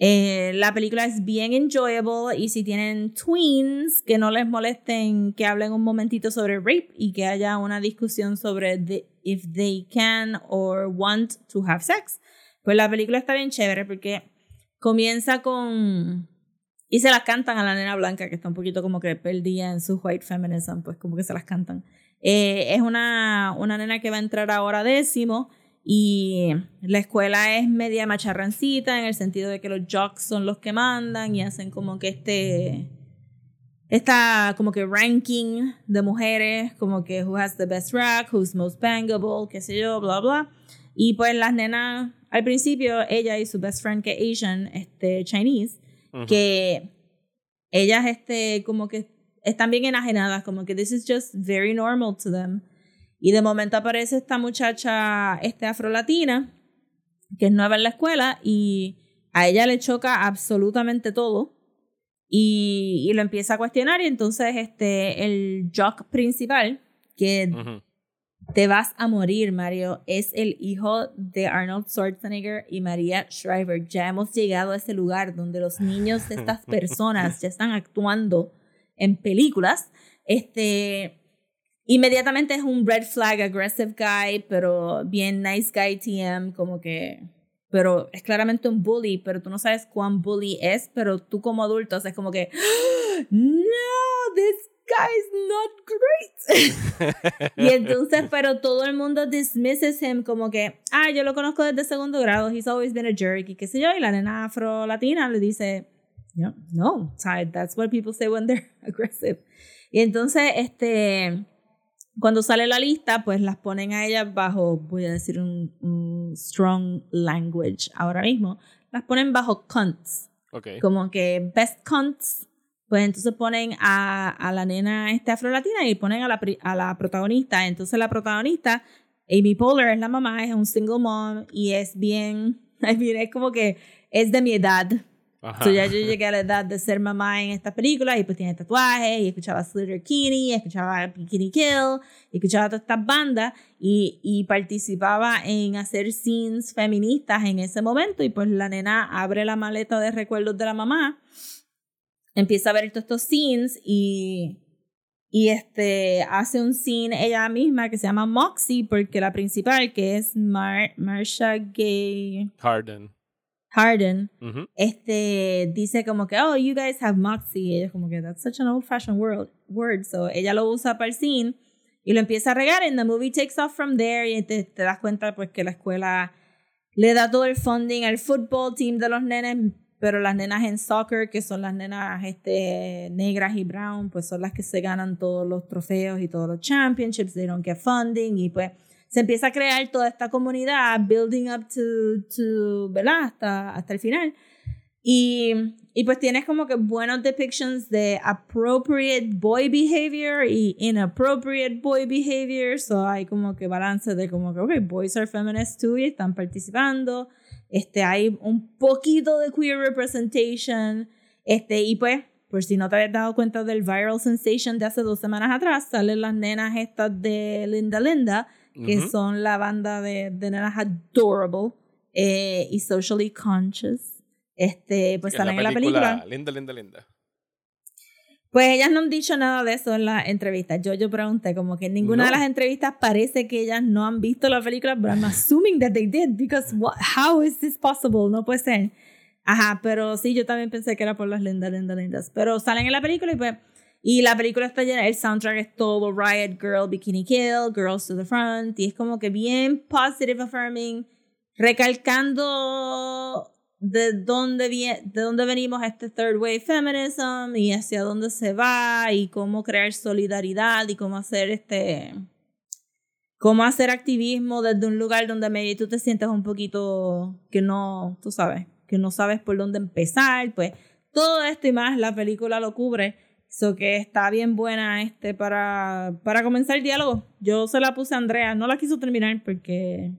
Eh, la película es bien enjoyable y si tienen tweens, que no les molesten que hablen un momentito sobre rape y que haya una discusión sobre the- if they can or want to have sex. Pues la película está bien chévere porque comienza con... Y se las cantan a la nena blanca que está un poquito como que perdida en su white feminism, pues como que se las cantan. Eh, es una, una nena que va a entrar ahora décimo y la escuela es media macharrancita en el sentido de que los jocks son los que mandan y hacen como que este esta como que ranking de mujeres, como que who has the best rack, who's most bangable, qué sé yo, bla bla. Y pues las nenas al principio ella y su best friend que es Asian, este Chinese, Que ellas este como que están bien enajenadas, como que this is just very normal to them. Y de momento aparece esta muchacha este afrolatina que es nueva en la escuela y a ella le choca absolutamente todo y, y lo empieza a cuestionar y entonces este el jock principal que. Te vas a morir, Mario. Es el hijo de Arnold Schwarzenegger y María Shriver. Ya hemos llegado a ese lugar donde los niños de estas personas ya están actuando en películas. Este, inmediatamente es un red flag, aggressive guy, pero bien nice guy TM, como que... Pero es claramente un bully, pero tú no sabes cuán bully es, pero tú como adulto es como que, no, this guy's not great. Y entonces, pero todo el mundo dismisses him como que, ah, yo lo conozco desde segundo grado, he's always been a jerk y qué sé yo. Y la nena afro-latina le dice, no, no, that's what people say when they're aggressive. Y entonces, este, cuando sale la lista, pues las ponen a ellas bajo, voy a decir un, un strong language ahora mismo, las ponen bajo cunts Ok. como que best cunts, pues entonces ponen a, a la nena este afrolatina y ponen a la, a la protagonista. Entonces la protagonista, Amy Poehler, es la mamá, es un single mom y es bien, es bien, es como que es de mi edad. Ajá. So ya yo llegué a la edad de ser mamá en esta película y pues tiene tatuajes y escuchaba Slater Kinney, escuchaba Bikini Kill, y escuchaba todas estas bandas y, y participaba en hacer scenes feministas en ese momento y pues la nena abre la maleta de recuerdos de la mamá, empieza a ver todos estos scenes y, y este, hace un scene ella misma que se llama Moxie porque la principal que es Mar Marsha Gay Harden. Harden Ujú. este dice como que oh you guys have moxie y ella es como que that's such an old fashioned word word so ella lo usa para el scene y lo empieza a regar and the movie takes off from there y te, te das cuenta pues que la escuela le da todo el funding al football team de los nenes pero las nenas en soccer que son las nenas este negras y brown pues son las que se ganan todos los trofeos y todos los championships they don't get funding y pues se empieza a crear toda esta comunidad, building up to, to ¿verdad? Hasta, hasta el final. Y, y pues tienes como que buenos depictions de appropriate boy behavior y inappropriate boy behavior. So hay como que balance de como que, ok, boys are feminist too y están participando. Este, hay un poquito de queer representation. Este, y pues, por si no te habías dado cuenta del viral sensation de hace dos semanas atrás, salen las nenas estas de Linda Linda, que Ujú. son la banda de, de nenas adorable eh, y socially conscious. Este, pues salen en la película. Linda, linda, linda. Pues ellas no han dicho nada de eso en la entrevista. Yo, yo pregunté, como que en ninguna de las entrevistas parece que ellas no han visto la película, but I'm assuming that they did, because what, how is this possible? No puede ser. Ajá, pero sí, yo también pensé que era por las lindas, lindas, lindas. Pero salen en la película y pues. Y la película está llena, el soundtrack es todo Riot Girl, Bikini Kill, Girls to the Front, y es como que bien positive affirming, recalcando de dónde, de dónde venimos este third wave feminism y hacia dónde se va y cómo crear solidaridad y cómo hacer este cómo hacer activismo desde un lugar donde maybe tú te sientes un poquito que no, tú sabes, que no sabes por dónde empezar, pues todo esto y más la película lo cubre. So que está bien buena este para, para comenzar el diálogo. Yo se la puse a Andrea, no la quiso terminar porque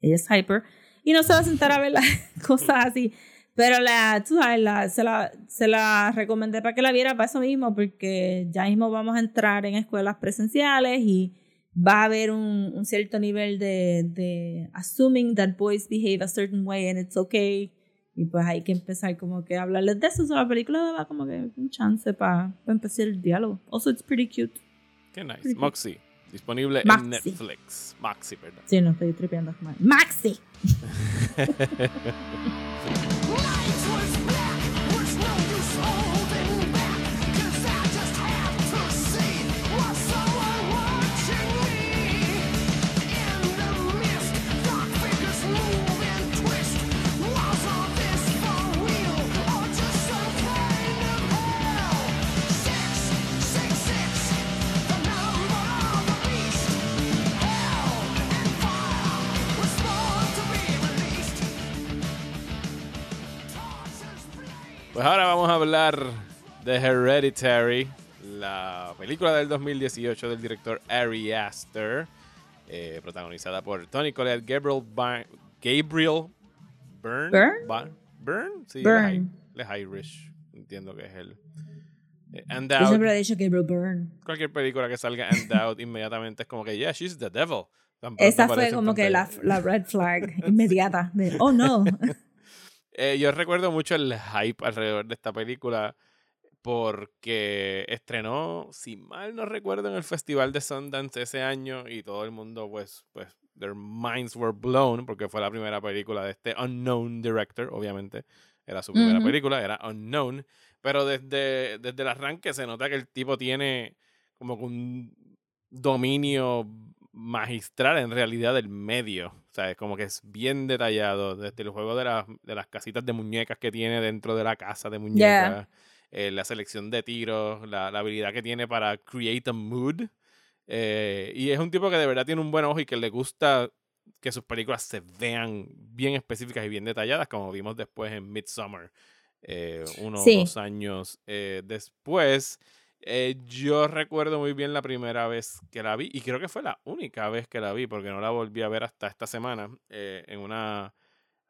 ella es hyper y no se va a sentar a ver las cosas así. Pero la, tú sabes, la, se, la, se la recomendé para que la viera para eso mismo, porque ya mismo vamos a entrar en escuelas presenciales y va a haber un, un cierto nivel de, de assuming that boys behave a certain way and it's okay. Y pues hay que empezar como que a hablarles de eso. So, la película da como que un chance para empezar el diálogo. Also, it's pretty cute. Qué nice. Pretty Moxie. Disponible en. Netflix. Maxi, perdón. Sí, no estoy tripeando. como- Maxi. Hehehehe Pues ahora vamos a hablar de Hereditary, la película del 2018 del director Ari Aster, eh, protagonizada por Tony Collette, Gabriel, Ba- Gabriel Byrne. Byrne? Byrne? Sí, Byrne. él es hi- él es Irish. Entiendo que es él. Eh, and Yo siempre he dicho Gabriel Byrne. cualquier película que salga And Out inmediatamente es como que, yeah, she's the devil. Esa fue como que la, la red flag inmediata. De, oh no. Eh, yo recuerdo mucho el hype alrededor de esta película porque estrenó, si mal no recuerdo, en el Festival de Sundance ese año y todo el mundo, pues, pues, their minds were blown porque fue la primera película de este unknown director, obviamente. Era su primera película, era unknown. Pero desde, desde el arranque se nota que el tipo tiene como un dominio magistral en realidad del medio. O sea, es como que es bien detallado. Desde el juego de, las de las casitas de muñecas que tiene dentro de la casa de muñecas. eh, la selección de tiros, la, la habilidad que tiene para create a mood. Eh, y es un tipo que de verdad tiene un buen ojo y que le gusta que sus películas se vean bien específicas y bien detalladas, como vimos después en Midsommar, eh, unos Sí. dos años después. Eh, yo recuerdo muy bien la primera vez que la vi, y creo que fue la única vez que la vi, porque no la volví a ver hasta esta semana. eh, en una.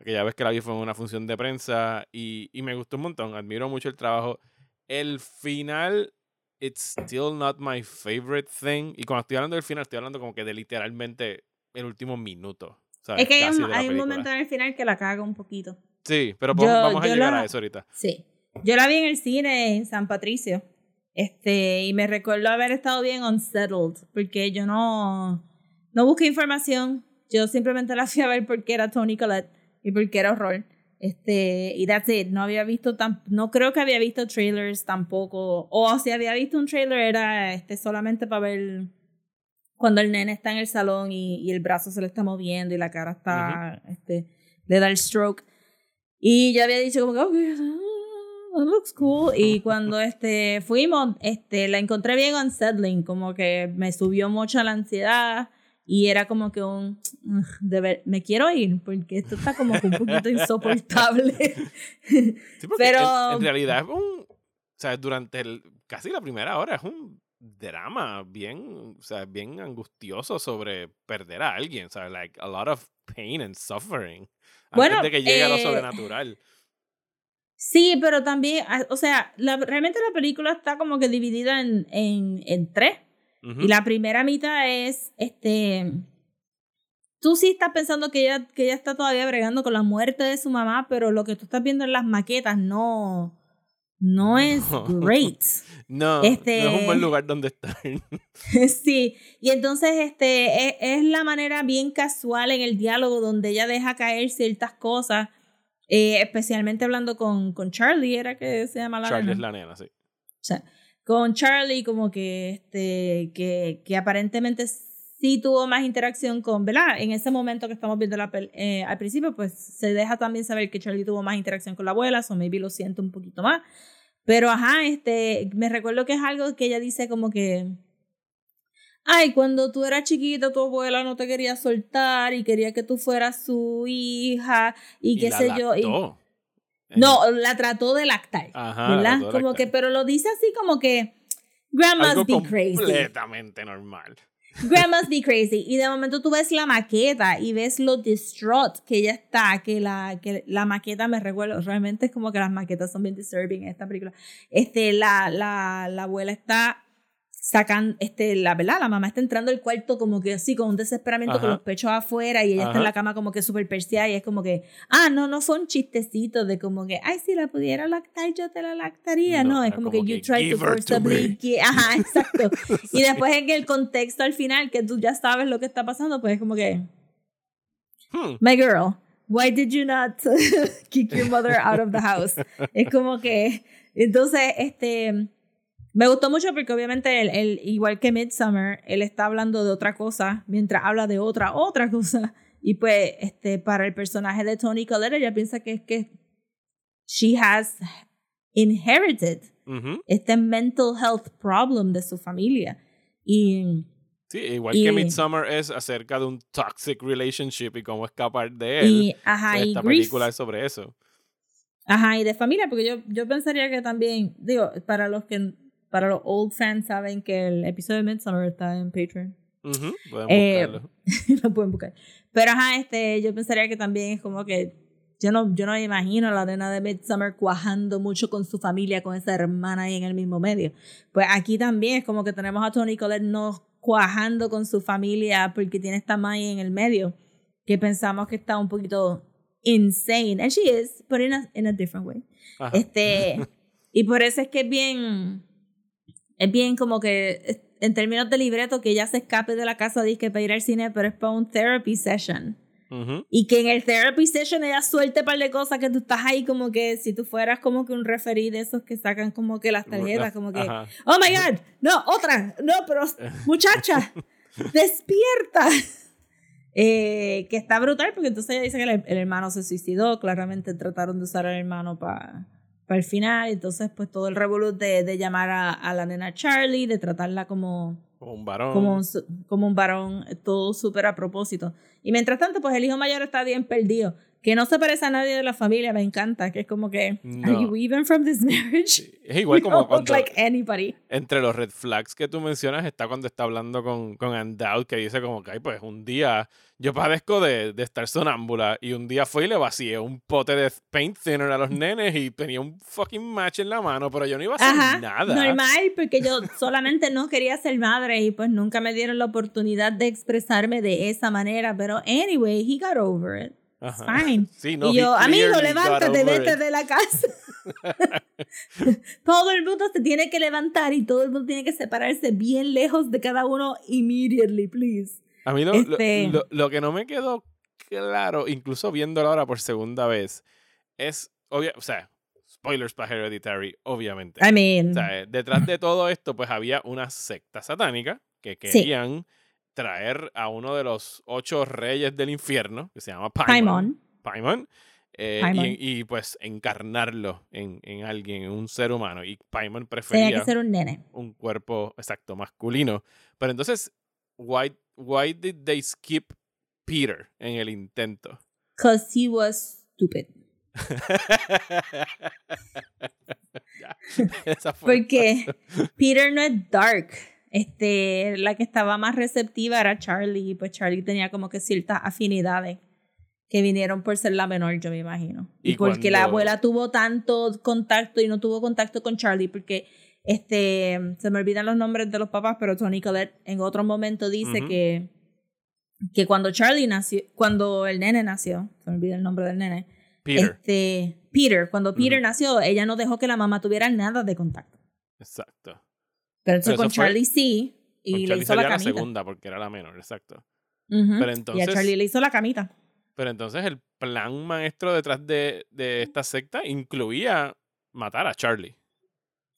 Aquella vez que la vi fue en una función de prensa y, y me gustó un montón. Admiro mucho el trabajo. El final, it's still not my favorite thing. Y cuando estoy hablando del final, estoy hablando como que de literalmente el último minuto. ¿sabes? Es que hay un, hay un momento en el final que la caga un poquito. Sí, pero Yo- vamos, a llegar la- a eso ahorita. Sí. Yo la vi en el cine en San Patricio. Este, y me recuerdo haber estado bien unsettled, porque yo no, no busqué información. Yo simplemente la fui a ver porque era Tony Collette y porque era horror. Este, y that's it. No había visto tan, no creo que había visto trailers tampoco. O si había visto un trailer era este solamente para ver cuando el nene está en el salón y, y el brazo se le está moviendo y la cara está, este, le da el stroke. Y yo había dicho como que, okay, that looks cool. Y cuando este, fuimos, este, la encontré bien unsettling, como que me subió mucho la ansiedad Y era como que un, "Ugh, de ver, me quiero ir porque esto está como que un poquito insoportable. Sí, Pero- en, en realidad es un. O sea, durante el, casi la primera hora es un drama bien, o sea, bien angustioso sobre perder a alguien. O sea, like a lot of pain and suffering. Bueno, antes de que llegue a lo eh, sobrenatural. Sí, pero también, ah, o sea, la- realmente la película está como que dividida en, en, en tres. Y la primera mitad es, este, tú sí estás pensando que ella, que ella está todavía bregando con la muerte de su mamá, pero lo que tú estás viendo en las maquetas no, no es No. great. No, este- no es un buen lugar donde estar. sí, y entonces este, es, es la manera bien casual en el diálogo donde ella deja caer ciertas cosas, eh, especialmente hablando con, con Charlie, era que se llama la Charlie nena? es la nena, sí. O sea, con Charlie como que este que, que aparentemente sí tuvo más interacción con, ¿verdad? En ese momento que estamos viendo la eh, al principio, pues se deja también saber que Charlie tuvo más interacción con la abuela, o maybe lo siento un poquito más. Pero ajá, este, me recuerdo que es algo que ella dice como que Ay, cuando tú eras chiquita, tu abuela no te quería soltar y quería que tú fueras su hija y, qué la sé yo. y- lactó. no, la trató de lactar. Ajá, ¿Verdad? Como lactar. que, pero lo dice así como que Grandmas Algo be crazy. completamente normal. Grandmas be crazy. Y de momento tú ves la maqueta y ves lo distraught que ella está, que la, que la maqueta me recuerdo, realmente es como que las maquetas son bien disturbing en esta película. Este, la, la, la abuela está sacando, este, la verdad, la mamá está entrando al cuarto como que así, con un desesperamiento, con Ajá. los pechos afuera, y ella está Ajá. en la cama como que súper perseada, y es como que, ah, no, no fue un chistecito de como que, ay, si la pudiera lactar, yo te la lactaría. No, No, es era como, como que you que, try to "Give her to forcibly me". gi- Ajá, exacto. y después en el contexto al final, que tú ya sabes lo que está pasando, pues es como que, Hmm. my girl, why did you not kick your mother out of the house? Es como que, entonces, este, me gustó mucho porque obviamente él, él, igual que Midsummer, él está hablando de otra cosa mientras habla de otra, otra cosa. Y pues, este, para el personaje de Tony Collette, ella piensa que es que she has inherited Ujú. este mental health problem de su familia. Y Sí, igual Y- que Midsummer es acerca de un toxic relationship y cómo escapar de él. y, ajá, pues y esta grief. película es sobre eso. Ajá, y de familia, porque yo, yo pensaría que también, digo, para los que, para los old fans saben que el episodio de Midsummer está en Patreon. Ujú, Pueden Eh, lo pueden buscar. Pero ajá, este, yo pensaría que también es como que yo no, yo no me imagino a la nena de Midsummer cuajando mucho con su familia, con esa hermana ahí en el mismo medio. Pues aquí también es como que tenemos a Tony Collette no cuajando con su familia porque tiene esta Maya en el medio, que pensamos que está un poquito insane. And she is, but in a, in a different way. Ajá. Este, y por eso es que es bien, es bien como que, en términos de libreto, que ella se escape de la casa disque para ir al cine, pero es para un therapy session. Ujú. Y que en el therapy session ella suelte un par de cosas que tú estás ahí como que si tú fueras como que un referí de esos que sacan como que las tarjetas, como que, Ajá. oh my god, no, otra, no, pero muchacha, despierta. Eh, que está brutal porque entonces ella dice que el, el hermano se suicidó, claramente trataron de usar al hermano para el final, entonces pues todo el revolut de, de llamar a, a la nena Charlie, de tratarla como, Como un varón. como un, como un varón, todo súper a propósito. Y mientras tanto, pues el hijo mayor está bien perdido, que no se parece a nadie de la familia, me encanta, que es como que, No. ¿Are you even from this marriage? Es igual como look cuando like anybody. entre los red flags que tú mencionas está cuando está hablando con, con Andout que dice como que, ay, pues un día yo padezco de, de estar sonámbula y un día fui y le vacié un pote de paint thinner a los nenes y tenía un fucking match en la mano, pero yo no iba a hacer Ajá, nada. normal, porque yo solamente no quería ser madre y pues nunca me dieron la oportunidad de expresarme de esa manera, pero anyway, he got over it. It's fine. Sí, no, y yo, amigo, levántate, vete de la casa. todo el mundo se tiene que levantar y todo el mundo tiene que separarse bien lejos de cada uno immediately, please. A mí lo, lo- Este- lo- lo que no me quedó claro, incluso viéndolo ahora por segunda vez, es, obvia, o sea, spoilers para Hereditary, obviamente. I mean, O sea, eh, detrás de todo esto, pues había una secta satánica que Sí. Traer a uno de los ocho reyes del infierno, que se llama Paimon. Paimon. Paimon, eh. Y, y, pues encarnarlo en, en alguien, en un ser humano. Y Paimon Tenía prefería que ser un nene. un cuerpo exacto masculino. Pero entonces why, why did they skip Peter en el intento? Cause he was stupid. Porque Peter no es dark. Este, la que estaba más receptiva era Charlie. Y pues Charlie tenía como que ciertas afinidades que vinieron por ser la menor, yo me imagino. Y, Y porque la abuela tuvo tanto contacto y no tuvo contacto con Charlie, porque este, se me olvidan los nombres de los papás, pero Tony Collette en otro momento dice que, que cuando Charlie nació, cuando el nene nació, se me olvida el nombre del nene, Peter. este, Peter, cuando Peter nació, ella no dejó que la mamá tuviera nada de contacto. Exacto. Pero entonces Pero con fue- Charlie sí, y Con le Charlie hizo la camita. segunda porque era la menor, exacto. Pero y a entonces, Charlie le hizo la camita. pero entonces el plan maestro detrás de, de esta secta incluía matar a Charlie.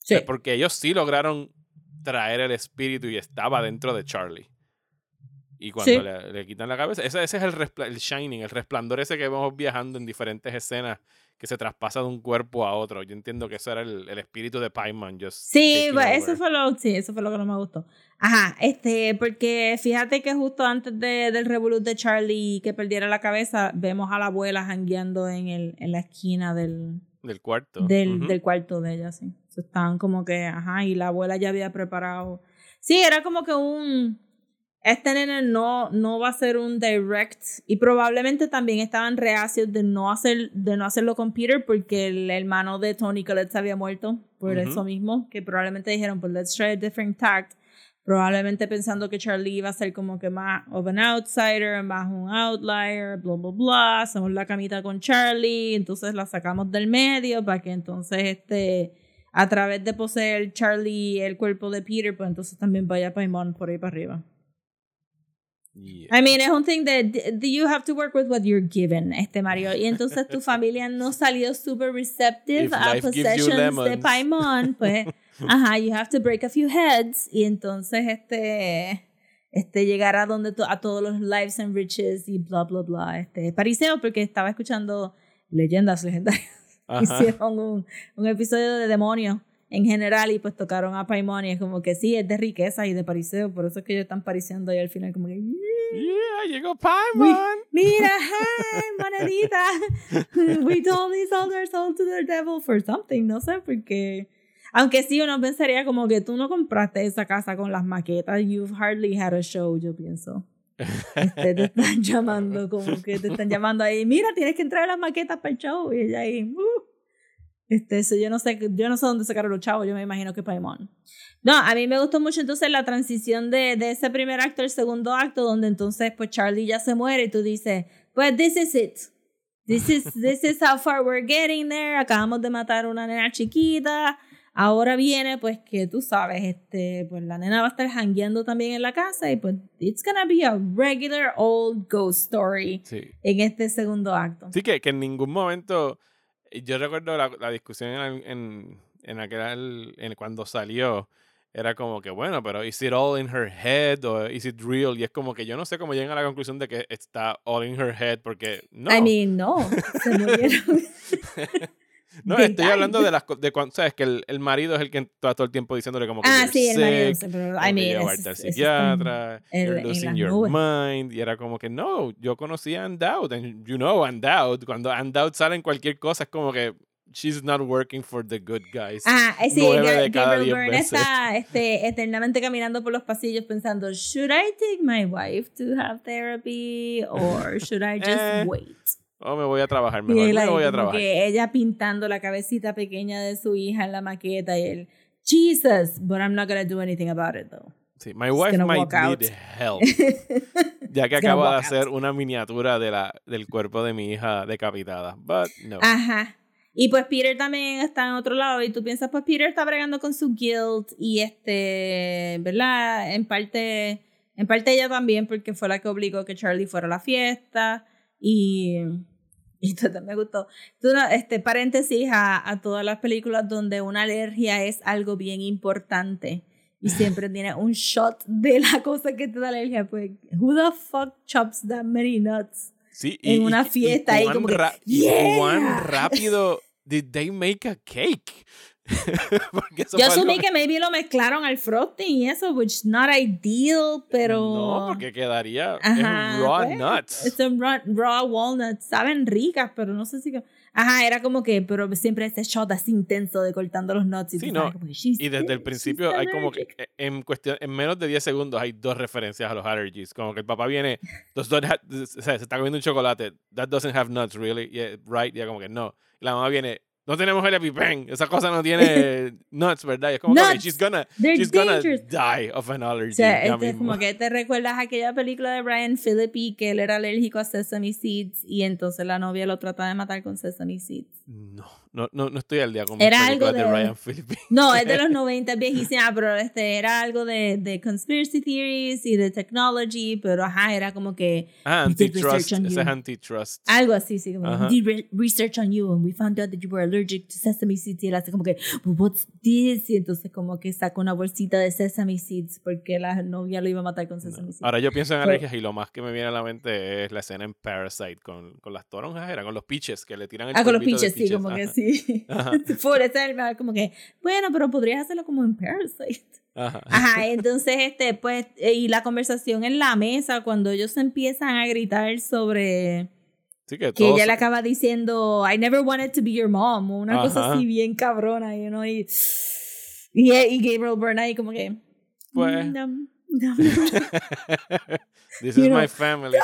Sí. Es porque ellos sí lograron traer el espíritu y estaba dentro de Charlie. Y cuando Sí. le, le quitan la cabeza, ese, ese es el, el shining, el resplandor ese que vemos viajando en diferentes escenas que se traspasa de un cuerpo a otro. Yo entiendo que eso era el, el espíritu de. Just Sí, pues, eso fue lo, sí, eso fue lo que no me gustó. Ajá, este, porque fíjate que justo antes de, del revolut de Charlie que perdiera la cabeza, vemos a la abuela jangueando en, el, en la esquina del, Del cuarto. del, Ujú. del cuarto de ella, sí. Estaban como que, ajá, y la abuela ya había preparado. Sí, era como que un. Este nene no, no va a ser un direct. Y probablemente también estaban reacios de no, hacer, de no hacerlo con Peter porque el hermano de Tony Collette se había muerto. Por eso mismo. Que probablemente dijeron, pues let's try a different tact. Probablemente pensando que Charlie iba a ser como que más of an outsider, más un outlier, bla, bla, bla. Hacemos la camita con Charlie, entonces la sacamos del medio para que entonces este, a través de poseer Charlie el cuerpo de Peter, pues entonces también vaya Paimon por ahí para arriba. Yeah. I mean, es un thing that you have to work with what you're given, este Mario. Y entonces tu familia no salió super receptive If a possessions de. Paimon, pues, ajá, you have to break a few heads y entonces este este llegar a donde to- a todos los lives and riches y bla bla bla, este pariseo porque estaba escuchando leyendas legendarias. Ajá. Hicieron un, un episodio de demonios en general y pues tocaron a Paimon y es como que sí, es de riqueza y de pariseo, por eso es que ellos están pariciando y al final como que "Yeah". Yeah, llegó Paimon. Mira, hey, monedita. We totally sold our soul to the devil for something. No sé por qué. Aunque sí, uno pensaría como que tú no compraste esa casa con las maquetas. You've hardly had a show, yo pienso. Este, te están llamando, como que te están llamando ahí. Mira, tienes que entrar las maquetas para el show. Y ella ahí. "Uh". Este, eso yo no sé, yo no sé dónde sacaron los chavos. Yo me imagino que Paimon. No, a mí me gustó mucho entonces la transición de, de ese primer acto al segundo acto, donde entonces pues Charlie ya se muere y tú dices, pues this is it. This is, this is how far we're getting there. Acabamos de matar a una nena chiquita. Ahora viene, pues, que tú sabes, este, pues la nena va a estar hangueando también en la casa y pues it's gonna be a regular old ghost story Sí. en este segundo acto. Sí, que, que en ningún momento. Yo recuerdo la, la discusión en, en, en aquel. En, cuando salió. Era como que, bueno, pero ¿is it all in her head? ¿O is it real? Y es como que yo no sé cómo llegan a la conclusión de que está all in her head, porque no. I mean, no, se murieron. no, estoy hablando de las de cuando, sabes que el, el marido es el que está todo el tiempo diciéndole como que ah, you're sí, el marido, sick, pero I mean, eso- al psiquiatra, en- you're en losing your nubes. mind. Y era como que, no, yo conocí a Undoubted, and you know Undoubted. Cuando Undoubted sale en cualquier cosa, es como que she's not working for the good guys. Ah, eh, sí, Gabriel Byrne está este, eternamente caminando por los pasillos pensando, should I take my wife to have therapy or should I just Eh, wait? O me voy a trabajar Y mejor, él me voy a trabajar. que ella pintando la cabecita pequeña de su hija en la maqueta y él, Jesus, but I'm not gonna do anything about it though. Sí, my wife might need help. Ya que acaba de hacer out. una miniatura de la, del cuerpo de mi hija decapitada. But no. Ajá. Y pues Peter también está en otro lado y tú piensas, pues Peter está bregando con su guilt y este, ¿verdad? En parte, en parte ella también porque fue la que obligó que Charlie fuera a la fiesta y, y todo me gustó. Tú no, este, paréntesis a, a todas las películas donde una alergia es algo bien importante y siempre tiene un shot de la cosa que te da alergia, pues, who the fuck chops that many nuts? Sí, en una fiesta ahí cuán como que, ra- y "Yeah". rápido did they make a cake? Yo asumí que maybe lo mezclaron al frosting y eso, which not ideal, pero... No, porque quedaría Ajá, en raw pues, nuts. Son raw, raw walnuts, saben ricas, pero no sé si... Ajá, era como que, pero siempre ese shot así intenso de cortando los nuts. Y, Sí, no, como que, "She's Y desde el principio hay como que allergic". eh, en cuestión en menos de 10 segundos hay dos referencias a los allergies, como que el papá viene, o sea, se está comiendo un chocolate, that doesn't have nuts really, yeah, right, y ella como que no. Y la mamá viene, no tenemos el EpiPen, esa cosa no tiene nuts, ¿verdad? Y es como que, "Okay, Nuts, she's gonna they're she's gonna die of an allergy. O sea, este es mismo". como que te recuerdas aquella película de Brian Philippi que él era alérgico a sesame seeds y entonces la novia lo trata de matar con sesame seeds. No, no, no, no estoy al día con Era algo de, de- Ryan Phillippe. No, es de los 90, es viejísima, pero este era algo de, de conspiracy theories y de technology, pero ajá, era como que Ah, antitrust, ese es antitrust. algo así, sí, como Ajá. did re- research on you and we found out that you were allergic to sesame seeds y él hace como que, "But what's this? Y entonces como que saca una bolsita de sesame seeds porque la novia lo iba a matar con sesame seeds. Ahora yo pienso en alergias y lo más que me viene a la mente es la escena en Parasite con, con las toronjas, era con los peaches que le tiran el Ah, con los pitches, sí, como que sí. Full, ese es como que, bueno, pero podrías hacerlo como en Parasite. Ajá. Ajá, entonces, este, pues, eh, y la conversación en la mesa, cuando ellos empiezan a gritar sobre Sí, que ella le acaba diciendo, I never wanted to be your mom, o una cosa Ajá. así bien cabrona, you know, y, y, y Gabriel Byrne ahí como que, Pues- "Mm, no, no, no". This you is know, my family.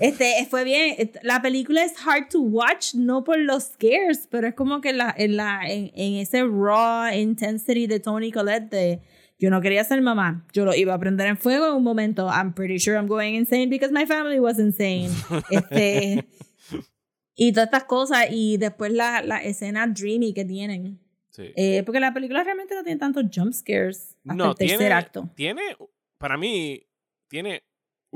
Este, fue bien. et- La película es hard to watch, no por los scares, pero es como que la, en, la, en, en ese raw intensity de Tony Collette de yo no quería ser mamá, yo lo iba a prender en fuego en un momento. I'm pretty sure I'm going insane because my family was insane. Este, y todas estas cosas, y después la, la escena dreamy que tienen. Sí. Eh, porque la película realmente no tiene tantos jump scares hasta No, el tercer tiene, acto. tiene, para mí, tiene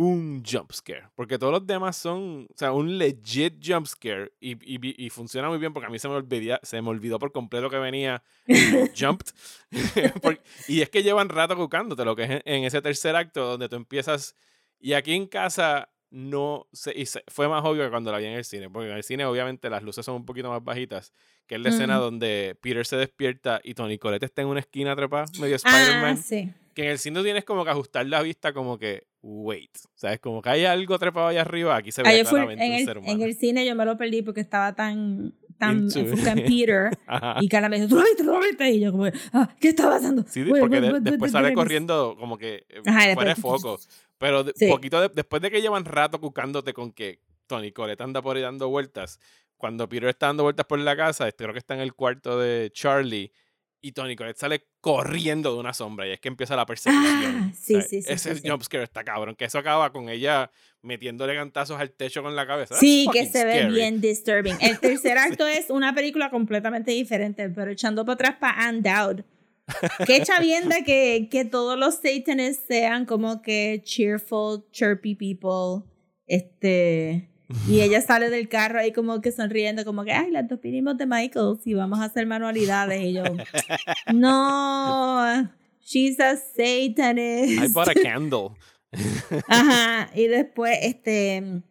un jump scare. Porque todos los demás son, o sea, un legit jump scare. Y, y, y funciona muy bien porque a mí se me, olvidía, se me olvidó por completo que venía jumped. Y es que llevan rato buscándote lo que es en, ese tercer acto donde tú empiezas. Y aquí en casa no se, y se- fue más obvio que cuando la vi en el cine. Porque en el cine, obviamente, las luces son un poquito más bajitas. Que es la escena Ujú. donde Peter se despierta y Tony Colette está en una esquina trepada, medio Spider-Man Ah, sí. que en el cine tienes como que ajustar la vista como que, wait, ¿sabes? Como que hay algo trepado allá arriba, aquí se ve fui- claramente en, un el, ser humano. en el cine yo me lo perdí porque estaba tan, tan en Peter. Y Carla me dijo, ¿tú lo viste? ¿Tú lo viste? Y yo como, ah, ¿qué está pasando? Sí, porque wait, de- wait, después wait, sale corriendo como que eh, Ajá, fuera de foco. Pero Sí. poquito de- después de que llevan rato buscándote con que Tony Colette anda por ahí dando vueltas, cuando Peter está dando vueltas por la casa, este, creo que está en el cuarto de Charlie, y Tony Colette sale corriendo de una sombra y es que empieza la persecución. Ah, sí, ¿sabes? sí, sí, Ese sí, jumpscare está cabrón, que eso acaba con ella metiéndole cantazos al techo con la cabeza. Sí, que se ve scary. bien disturbing. El tercer acto es una película completamente diferente, pero echando para atrás para Dowd. Qué chavienda que, que todos los satanists sean como que cheerful, chirpy people. Este. Y ella sale del carro ahí como que sonriendo, como que, ay, las dos vinimos de Michaels y vamos a hacer manualidades. Y yo, no, she's a satanist. I bought a candle. Ajá, y después, este,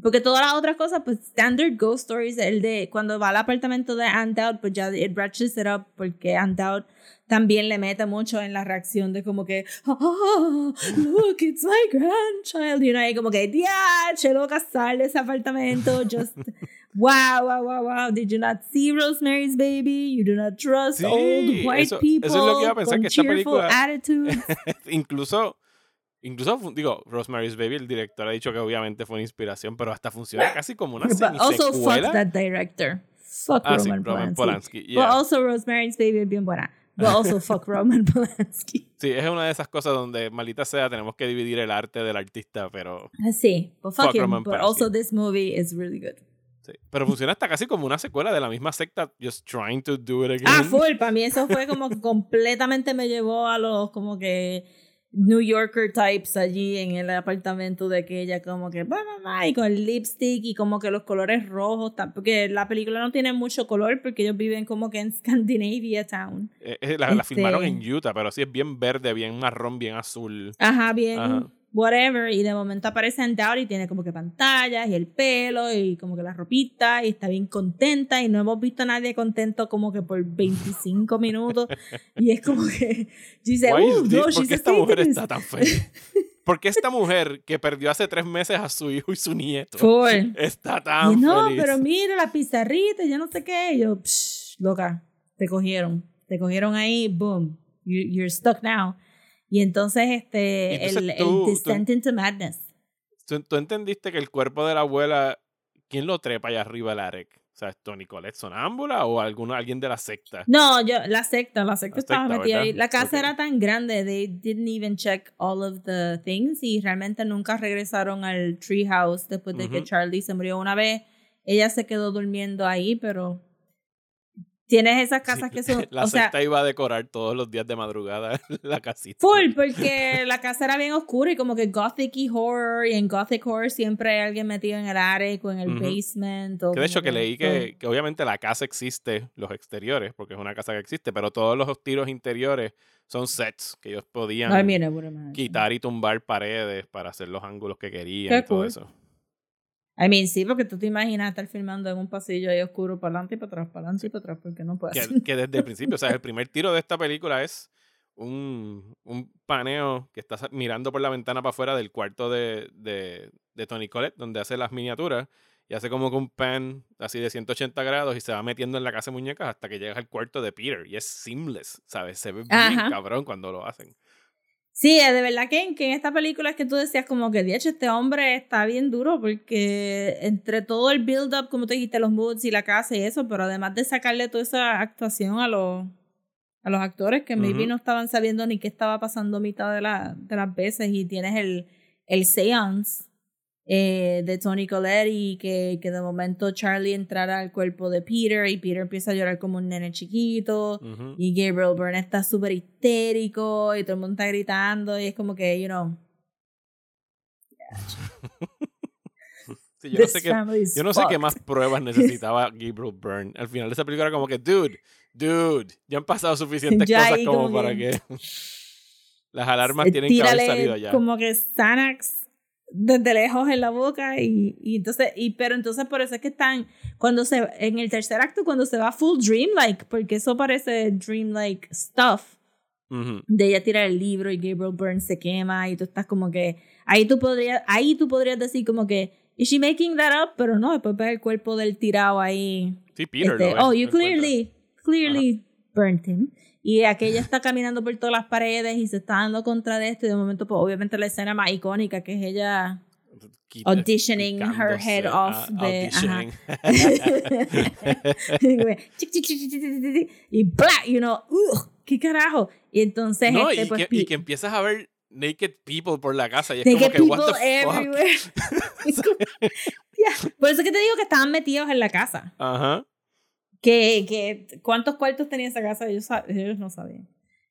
porque todas las otras cosas, pues, standard ghost stories, el de cuando va al apartamento de Ann Dowd, pues ya it ratchets it up, porque Ann Dowd también le mete mucho en la reacción de como que, oh, look, it's my grandchild, you know, y como que, che, loca, sal de ese apartamento, just, wow, wow, wow, wow, did you not see Rosemary's Baby? You do not trust Sí, old white eso- eso es people lo que iba a pensar, que esta cheerful película- attitudes. incluso, incluso, digo, Rosemary's Baby, el director ha dicho que obviamente fue una inspiración, pero hasta funciona casi como una But also fuck that director. Fuck Ah, sí, Roman, Polanski. Polanski, But yeah. also Rosemary's Baby es bien buena. But also fuck Roman Polanski. Sí, es una de esas cosas donde, maldita sea, tenemos que dividir el arte del artista, pero... Sí, but fuck, Fuck him. Roman but Polanski. also this movie is really good. sí. Pero funciona hasta casi como una secuela de la misma secta, just trying to do it again. Ah, full. Para mí eso fue como completamente me llevó a los como que New Yorker types allí en el apartamento de que ella como que "Ba, ba, ba", y con el lipstick y como que los colores rojos porque la película no tiene mucho color porque ellos viven como que en Scandinavia Town Eh, eh, la, la Este- filmaron en Utah, pero sí es bien verde, bien marrón, bien azul. ajá bien Ajá. Whatever, y de momento aparece Andout y tiene como que pantallas y el pelo y como que la ropita y está bien contenta y no hemos visto a nadie contento como que por 25 minutos y es como que dice, Why is this- no, ¿Por qué esta mujer satanist". está tan feliz? ¿Por qué esta mujer que perdió hace tres meses a su hijo y su nieto está Y tan no, feliz? pero mira la pizarrita, yo no sé qué. Y yo, psh, loca, te cogieron. Te cogieron ahí, boom. You- you're stuck now. Y entonces, este, Y entonces el, tú- el descent into madness. ¿Tú, tú entendiste que el cuerpo de la abuela, ¿quién lo trepa allá arriba del Arek? O sea, ¿es Tony Colette sonámbula o alguno, alguien de la secta? No, yo, la secta, la secta La estaba secta, metida ahí. ¿verdad? La casa Ok. era tan grande, they didn't even check all of the things y realmente nunca regresaron al treehouse después de que Ujú. Charlie se murió una vez. Ella se quedó durmiendo ahí, pero tienes esas casas que son, La o sea, iba a decorar todos los días de madrugada la casita. Full, porque la casa era bien oscura y como que gothic y horror, y en gothic horror siempre hay alguien metido en el attic o en el basement. O Que de hecho que leí que, que obviamente la casa existe, los exteriores, porque es una casa que existe, pero todos los tiros interiores son sets que ellos podían mira, quitar y tumbar paredes para hacer los ángulos que querían Qué y todo cool. eso. I mean, sí, porque tú te imaginas estar filmando en un pasillo ahí oscuro para adelante y para atrás, para adelante y para atrás, porque no puedes. Que, que desde el principio, o sea, el primer tiro de esta película es un, un paneo que está sa- mirando por la ventana para afuera del cuarto de, de, de Tony Collette, donde hace las miniaturas, y hace como que un pan así de 180 grados y se va metiendo en la casa de muñecas hasta que llega al cuarto de Peter. Y es seamless, ¿sabes? Se ve bien cabrón cuando lo hacen. Sí, de verdad que en, que en esta película es que tú decías como que, de hecho, este hombre está bien duro porque entre todo el build-up, como tú dijiste, los moods y la casa y eso, pero además de sacarle toda esa actuación a los, a los actores que maybe no estaban sabiendo ni qué estaba pasando a mitad de, la, de las veces y tienes el, el seance eh, de Tony Collette y que, que de momento Charlie entrara al cuerpo de Peter y Peter empieza a llorar como un nene chiquito. Y Gabriel Byrne está súper histérico y todo el mundo está gritando y es como que, you know, Sí, yo no sé qué, Yo no sé qué más pruebas necesitaba Gabriel Byrne. Al final de esa película era como que, dude, dude, ya han pasado suficientes Ya cosas como, para que- las alarmas tienen que haber salido ya. como que Xanax desde lejos en la boca y, y entonces, y, pero entonces por eso es que están, cuando se, en el tercer acto, cuando se va full dreamlike, porque eso parece dreamlike stuff, Ujú. de ella tirar el libro y Gabriel Byrne se quema y tú estás como que ahí tú podrías ahí tú podrías decir como que is she making that up pero no después ves el cuerpo del tirado ahí. Sí, Peter. este, lo oh you clearly clearly burnt him y aquella está caminando por todas las paredes y se está dando contra de esto y de momento pues obviamente la escena más icónica que es ella auditioning her head ah, off de- ajá. chic, chic, y bla you know ugh, qué carajo y entonces no, este y, pues que, y que empiezas a ver naked people por la casa y es Naked como que, people everywhere. Como- Ya, Por eso que te digo que estaban metidos en la casa. Ajá. Que, que cuántos cuartos tenía esa casa, ellos, no sabían.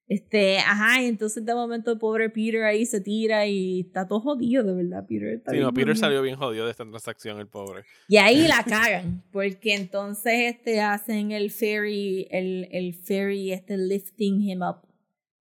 Este, ajá, y entonces de momento el pobre Peter ahí se tira y está todo jodido, de verdad, Peter. está Sí, no, Peter jodido. salió bien jodido de esta transacción, el pobre. Y ahí la cagan, porque entonces este hacen el ferry, el, el ferry este lifting him up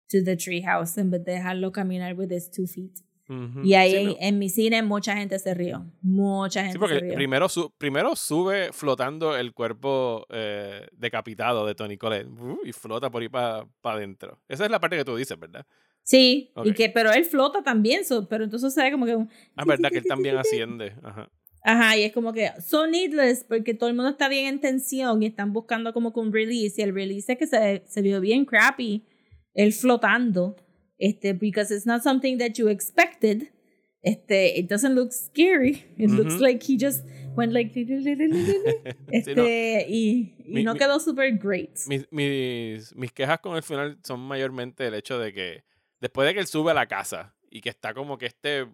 to the treehouse en vez de dejarlo caminar with his two feet. Ujú. Y ahí Sí, no. en mi cine mucha gente se rió. Mucha gente Sí, porque se rió. primero, su- primero sube flotando el cuerpo eh, decapitado de Tony Colette uh, y flota por ahí para adentro. Esa es la parte que tú dices, ¿verdad? Sí, y Ok. que, pero él flota también, so- pero entonces se ve como que un... Ah, verdad que él también asciende. Ajá. Ajá, y es como que son needless porque todo el mundo está bien en tensión y están buscando como que un release y el release es que se, se vio bien crappy, él flotando, este, because it's not something that you expected, este, it doesn't look scary, it looks Ujú. like he just went like, este, no. y, y Mi- no quedó super great. Mis, mis, mis quejas con el final son mayormente el hecho de que después de que él sube a la casa y que está como que este,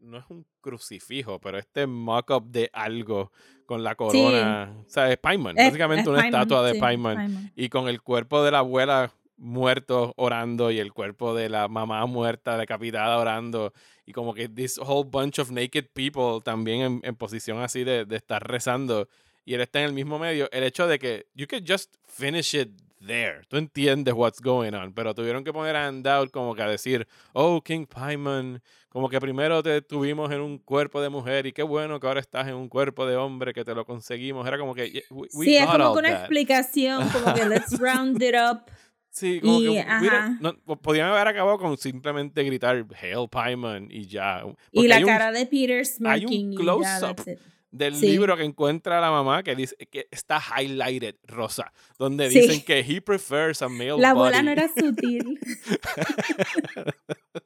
no es un crucifijo, pero este mock-up de algo con la corona, o sea, es básicamente es una estatua de sí, y con el cuerpo de la abuela muerto orando y el cuerpo de la mamá muerta decapitada orando y como que this whole bunch of naked people también en, en posición así de, de estar rezando y él está en el mismo medio el hecho de que you could just finish it there. Tú entiendes what's going on. Pero tuvieron que poner a Andout como que a decir, oh, King Paimon, como que primero te tuvimos en un cuerpo de mujer y qué bueno que ahora estás en un cuerpo de hombre que te lo conseguimos. Era como que, "Yeah, we, we sí, es como una that". explicación, como que let's round it up. Sí, como Y, que don't- no, po- podían haber acabado con simplemente gritar Hail Paimon y ya. Y Porque la hay un- cara de Peter hay un smirking y ya, close-up. Del Sí. libro que encuentra la mamá que dice que está highlighted rosa, donde Sí. dicen que he prefers a male La bola body. no era sutil.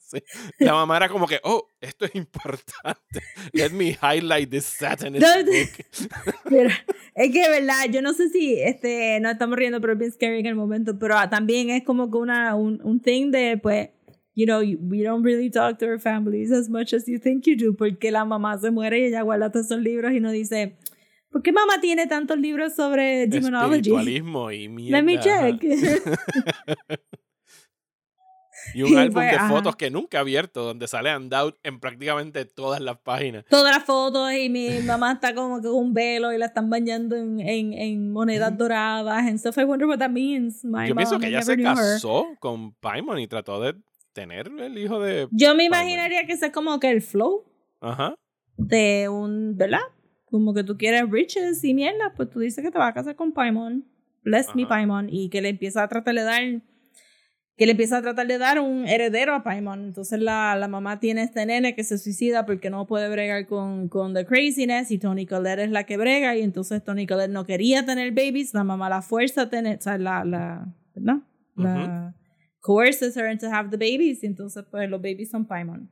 Sí. La mamá era como que, oh, esto es importante. Let me highlight this satanist No, book. Mira, es que, verdad, yo no sé si este, no estamos riendo, pero es bien scary en el momento. Pero ah, también es como que una, un, un thing de, pues, you know, we don't really talk to our families as much as you think you do, porque la mamá se muere y ella guarda todos esos libros y no dice, ¿por qué mamá tiene tantos libros sobre demonology? Espiritualismo y mierda. Let me check. Y un Y álbum pues, de ajá. fotos que nunca he abierto, donde sale Undoubted en prácticamente todas las páginas. Todas las fotos y mi mamá está como que con un velo y la están bañando en, en, en monedas doradas and stuff. I wonder what that means. My Yo pienso mom, que I ella se knew her. casó con Paimon y trató de tener el hijo de... Yo me imaginaría que ese es como que el flow Ajá. de un, ¿verdad? Como que tú quieres riches y mierda, pues tú dices que te vas a casar con Paimon. Bless me. Paimon. Y que le empieza a tratar de dar, que le empieza a tratar de dar un heredero a Paimon. Entonces la, la mamá tiene este nene que se suicida porque no puede bregar con, con the craziness y Tony Collette es la que brega y entonces Tony Collette no quería tener babies, la mamá la fuerza a tener, o sea, la, la, ¿verdad? La coerces her into have the babies entonces pues los babies son Paimon.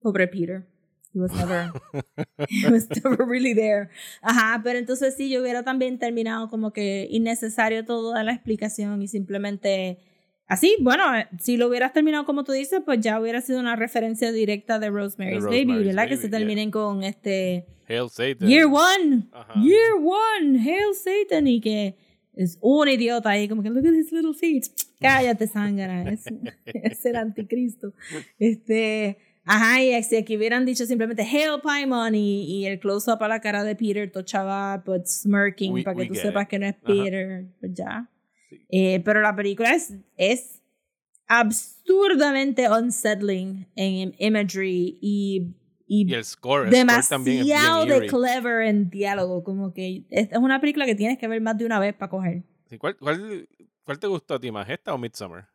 Pobre Peter. He was never, he was never really there. Ajá, pero entonces sí, yo hubiera también terminado como que innecesario toda la explicación y simplemente así, bueno, eh, si lo hubieras terminado como tú dices, pues ya hubiera sido una referencia directa de Rosemary's, Baby, Rosemary's ¿verdad? que Baby, se yeah. terminen con este Hail Satan. Year One. Year One, Hail Satan y que es un idiota ahí como que look at his little feet. Cállate, zángara, es, es el anticristo. Este, ajá, y si aquí hubieran dicho simplemente Hail Paimon y, y el close-up a la cara de Peter tochaba but smirking We- para que tú sepas it. que no es. Peter, pues ya. Sí. Eh, pero la película es, es absurdamente unsettling en imagery y, y Y el score, el score también es bien demasiado de eerie. clever en diálogo. Como que es, una película que tienes que ver más de una vez para coger. Sí, ¿Cuál, cuál, cuál te gustó a ti más, esta o Midsummer?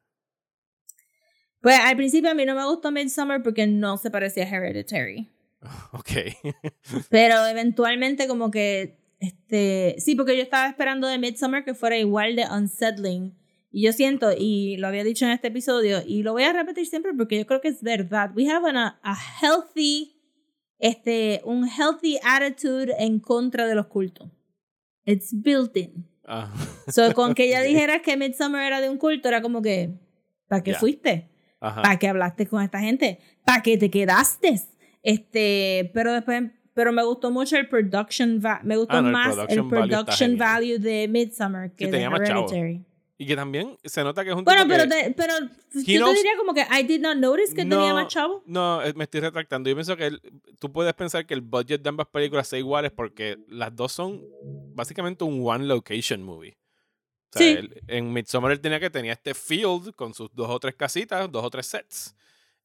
Pues al principio a mí no me gustó Midsommar porque no se parecía a Hereditary. Ok. Pero eventualmente como que, este, sí, porque yo estaba esperando de Midsommar que fuera igual de unsettling. Y yo siento, y lo había dicho en este episodio, y lo voy a repetir siempre porque yo creo que es verdad. We have an- a, a healthy, este, un healthy attitude en contra de los cultos. It's built in. Ah. So, con que ella dijera que Midsommar era de un culto, era como que, ¿para qué Ya. fuiste? ¿Para qué hablaste con esta gente? ¿Para qué te quedaste? Este, pero después, pero me gustó mucho el production, va- me gustó Ah, no, el más production el value está production genial. value de Midsommar que Sí, de más chavo. Y que también se nota que es un Bueno, tipo pero, que... te- pero yo knows- te diría como que I did not notice que tenía más chavo. No, eh, me estoy retractando. Yo pienso que el- tú puedes pensar que el budget de ambas películas sea iguales porque las dos son básicamente un one location movie. O sea, Sí. él- en Midsommar él tenía que tenía este field con sus dos o tres casitas, dos o tres sets.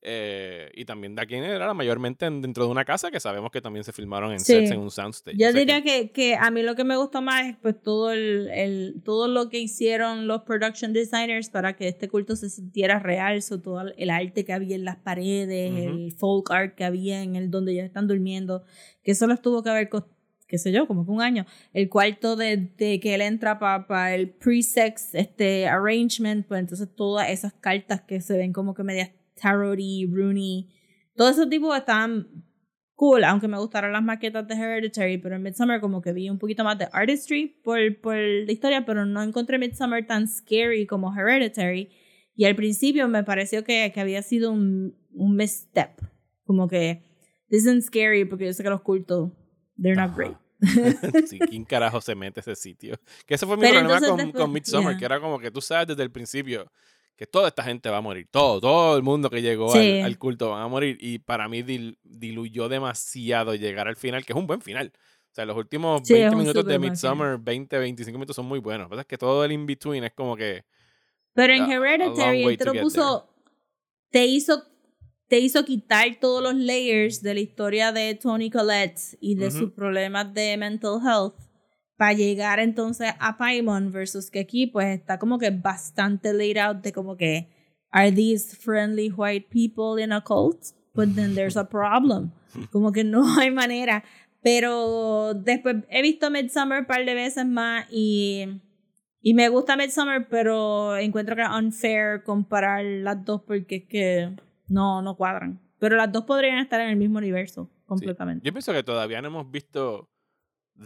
Eh, y también de aquí era mayormente en- dentro de una casa que sabemos que también se filmaron en Sí. sets en un soundstage. Yo O sea diría que, que a mí lo que me gustó más es pues todo el, el todo lo que hicieron los production designers para que este culto se sintiera real, so, todo el- arte que había en las paredes, Ujú. el folk art que había en el donde ellos están durmiendo, que eso les tuvo que haber costado qué sé yo, como que un año. El cuarto de, de que él entra para el pre-sex este, arrangement, pues entonces todas esas cartas que se ven como que medias tarot-y, runey, todos esos tipos estaban cool, aunque me gustaron las maquetas de Hereditary, pero en Midsommar como que vi un poquito más de artistry por, por la historia, pero no encontré Midsommar tan scary como Hereditary. Y al principio me pareció que, que había sido un, un misstep. Como que, this isn't scary porque yo sé que los cultos, they're not Ajá. great. sí, ¿quién carajo se mete a ese sitio? Que ese fue mi Pero problema entonces con, después- con Midsommar, yeah. que era como que tú sabes desde el principio que toda esta gente va a morir. Todo, todo el mundo que llegó Sí. al, al culto van a morir. Y para mí dil- diluyó demasiado llegar al final, que es un buen final. O sea, los últimos Sí, es 20 un minutos de. Midsommar, 20, 25 minutos son muy buenos. Lo que pasa es que todo el in-between es como que... Pero en Hereditary él te lo puso, te hizo, te hizo quitar todos los layers de la historia de Tony Collette y de sus problemas de mental health para llegar entonces a Paimon versus que aquí pues está como que bastante laid out de como que are these friendly white people in a cult? But then there's a problem. Como que no hay manera. Pero después he visto Midsummer un par de veces más y, y me gusta Midsummer, pero encuentro que es unfair comparar las dos porque es que no, no cuadran. Pero las dos podrían estar en el mismo universo sí. completamente. Yo pienso que todavía no hemos visto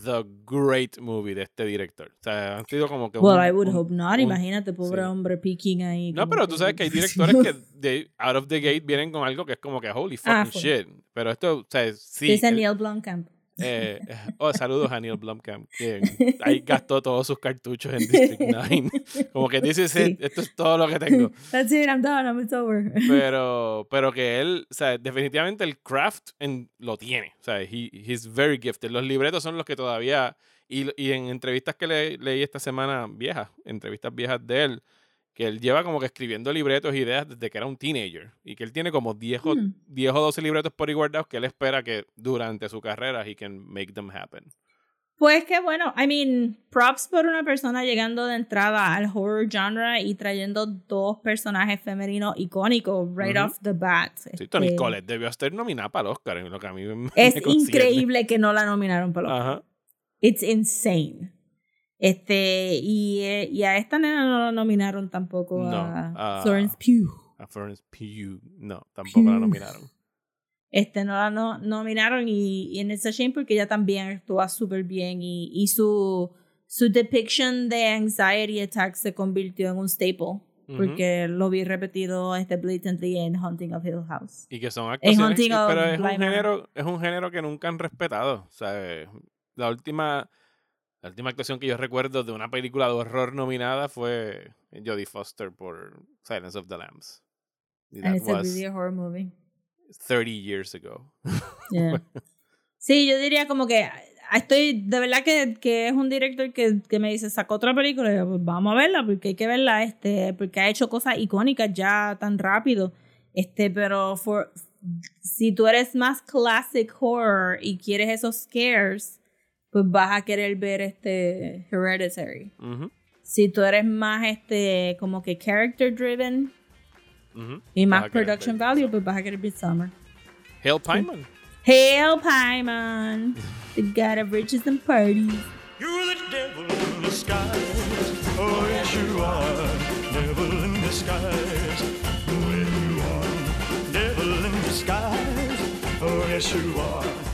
the great movie de este director. O sea, han sido como que... well, un- I would un- hope not. un- Imagínate, pobre sí. hombre peeking ahí. No, pero tú sabes que hay directores que de out of the gate vienen con algo que es como que holy fucking Ah, shit. Pero esto, o sea, sí. Dice el- Neil Blomkamp. Eh, oh, saludos a Neil Blomkamp, que ahí gastó todos sus cartuchos en District 9. Como que dice, Sí. esto es todo lo que tengo. That's it, I'm done, I'm it's over. Pero, pero que él, o sea, definitivamente el craft en, lo tiene. O sea, he, he's very gifted. Los libretos son los que todavía, y, y en entrevistas que le- leí esta semana viejas, entrevistas viejas de él, que él lleva como que escribiendo libretos, ideas desde que era un teenager. Y que él tiene como 10 o. 10 o 12 libretos por ahí guardados que él espera que durante su carrera he can make them happen. Pues que bueno, I mean, props por una persona llegando de entrada al horror genre y trayendo dos personajes femeninos icónicos right off the bat. Sí, Tony Este, Collette debió estar nominada para el Oscar, en lo que a mí me Es me increíble que no la nominaron para los Ajá. It's insane. Este, y, eh, y a esta nena no la nominaron tampoco No, a a- Florence Pugh. A Florence Pugh, no, tampoco la Pugh. nominaron. Este, no la no- nominaron y, y en esa shame porque ella también actúa súper bien y, y su, su depiction de anxiety attacks se convirtió en un staple. Porque lo vi repetido este blatantly en Haunting of Hill House. Y que son actuaciones, pero es un, género, es un género que nunca han respetado. Sea, la última, la última actuación que yo recuerdo de una película de horror nominada fue Jodie Foster por Silence of the Lambs. And it's a really horror movie. 30 years ago. Yeah. Sí, yo diría como que ah, estoy, de verdad que, que es un director que, que me dice, sacó otra película, y yo, pues vamos a verla, porque hay que verla, este, porque ha hecho cosas icónicas ya tan rápido. Este, pero for, si tú eres más classic horror y quieres esos scares, pues vas a querer ver este Hereditary. Si tú eres más este como que character driven ujú. y Vas más querer ver production value, pues vas a querer ver Summer. Hail Pyman. Hail Paimon, the god of riches and parties. You're the devil in disguise. Oh, yes, you are. Devil in disguise. Oh, yes, you are. Devil in disguise. Oh, yes, you are.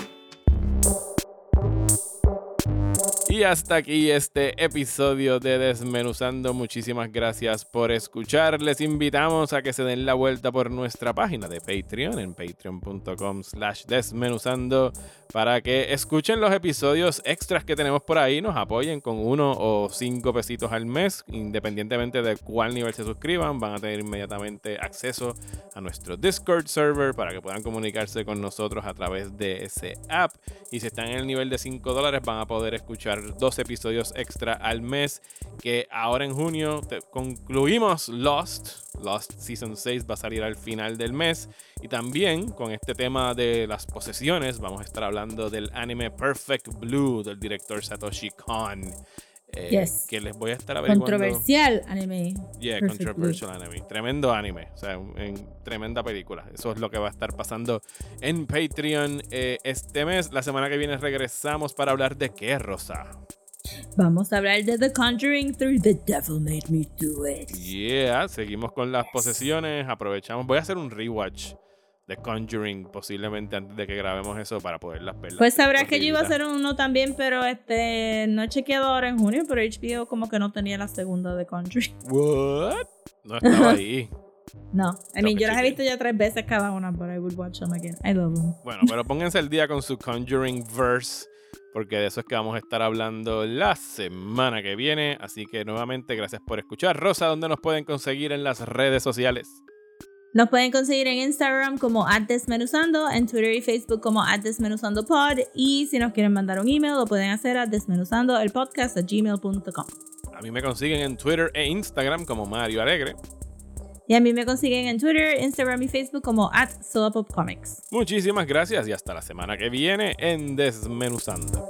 Y hasta aquí este episodio de Desmenuzando. Muchísimas gracias por escuchar. Les invitamos a que se den la vuelta por nuestra página de Patreon en patreon.com slash desmenuzando para que escuchen los episodios extras que tenemos por ahí, nos apoyen con uno o cinco pesitos al mes, independientemente de cuál nivel se suscriban, van a tener inmediatamente acceso a nuestro Discord server para que puedan comunicarse con nosotros a través de ese app. Y si están en el nivel de 5 dólares, van a poder escuchar dos episodios extra al mes. Que ahora en junio concluimos Lost. Lost Season 6 va a salir al final del mes. Y también con este tema de las posesiones, vamos a estar hablando del anime Perfect Blue del director Satoshi Kon. Eh, Yes. Que les voy a estar averiguando. Controversial anime. Yeah, controversial anime. Tremendo anime. O sea, en tremenda película. Eso es lo que va a estar pasando en Patreon eh, este mes. La semana que viene regresamos para hablar de qué, Rosa. Vamos a hablar de The Conjuring 3. The Devil Made Me Do It. Yeah, seguimos con las posesiones. Aprovechamos. Voy a hacer un rewatch The Conjuring posiblemente antes de que grabemos eso para poderlas ver. Pues sabrás que yo iba a hacer uno también, pero este no he chequeado ahora en junio, pero HBO como que no tenía la segunda de Conjuring. What? No estaba ahí. No, I mean, yo las he visto ya tres veces cada una, but I would watch them again. I love them. Bueno, pero pónganse el día con su Conjuring Verse, porque de eso es que vamos a estar hablando la semana que viene. Así que nuevamente, gracias por escuchar. Rosa, ¿dónde nos pueden conseguir en las redes sociales? Nos pueden conseguir en Instagram como @desmenuzando, en Twitter y Facebook como @desmenuzandopod y si nos quieren mandar un email lo pueden hacer a desmenuzandoelpodcast@gmail.com. A mí me consiguen en Twitter e Instagram como Mario Alegre. Y a mí me consiguen en Twitter, Instagram y Facebook como @soapopcomics. Muchísimas gracias y hasta la semana que viene en Desmenuzando.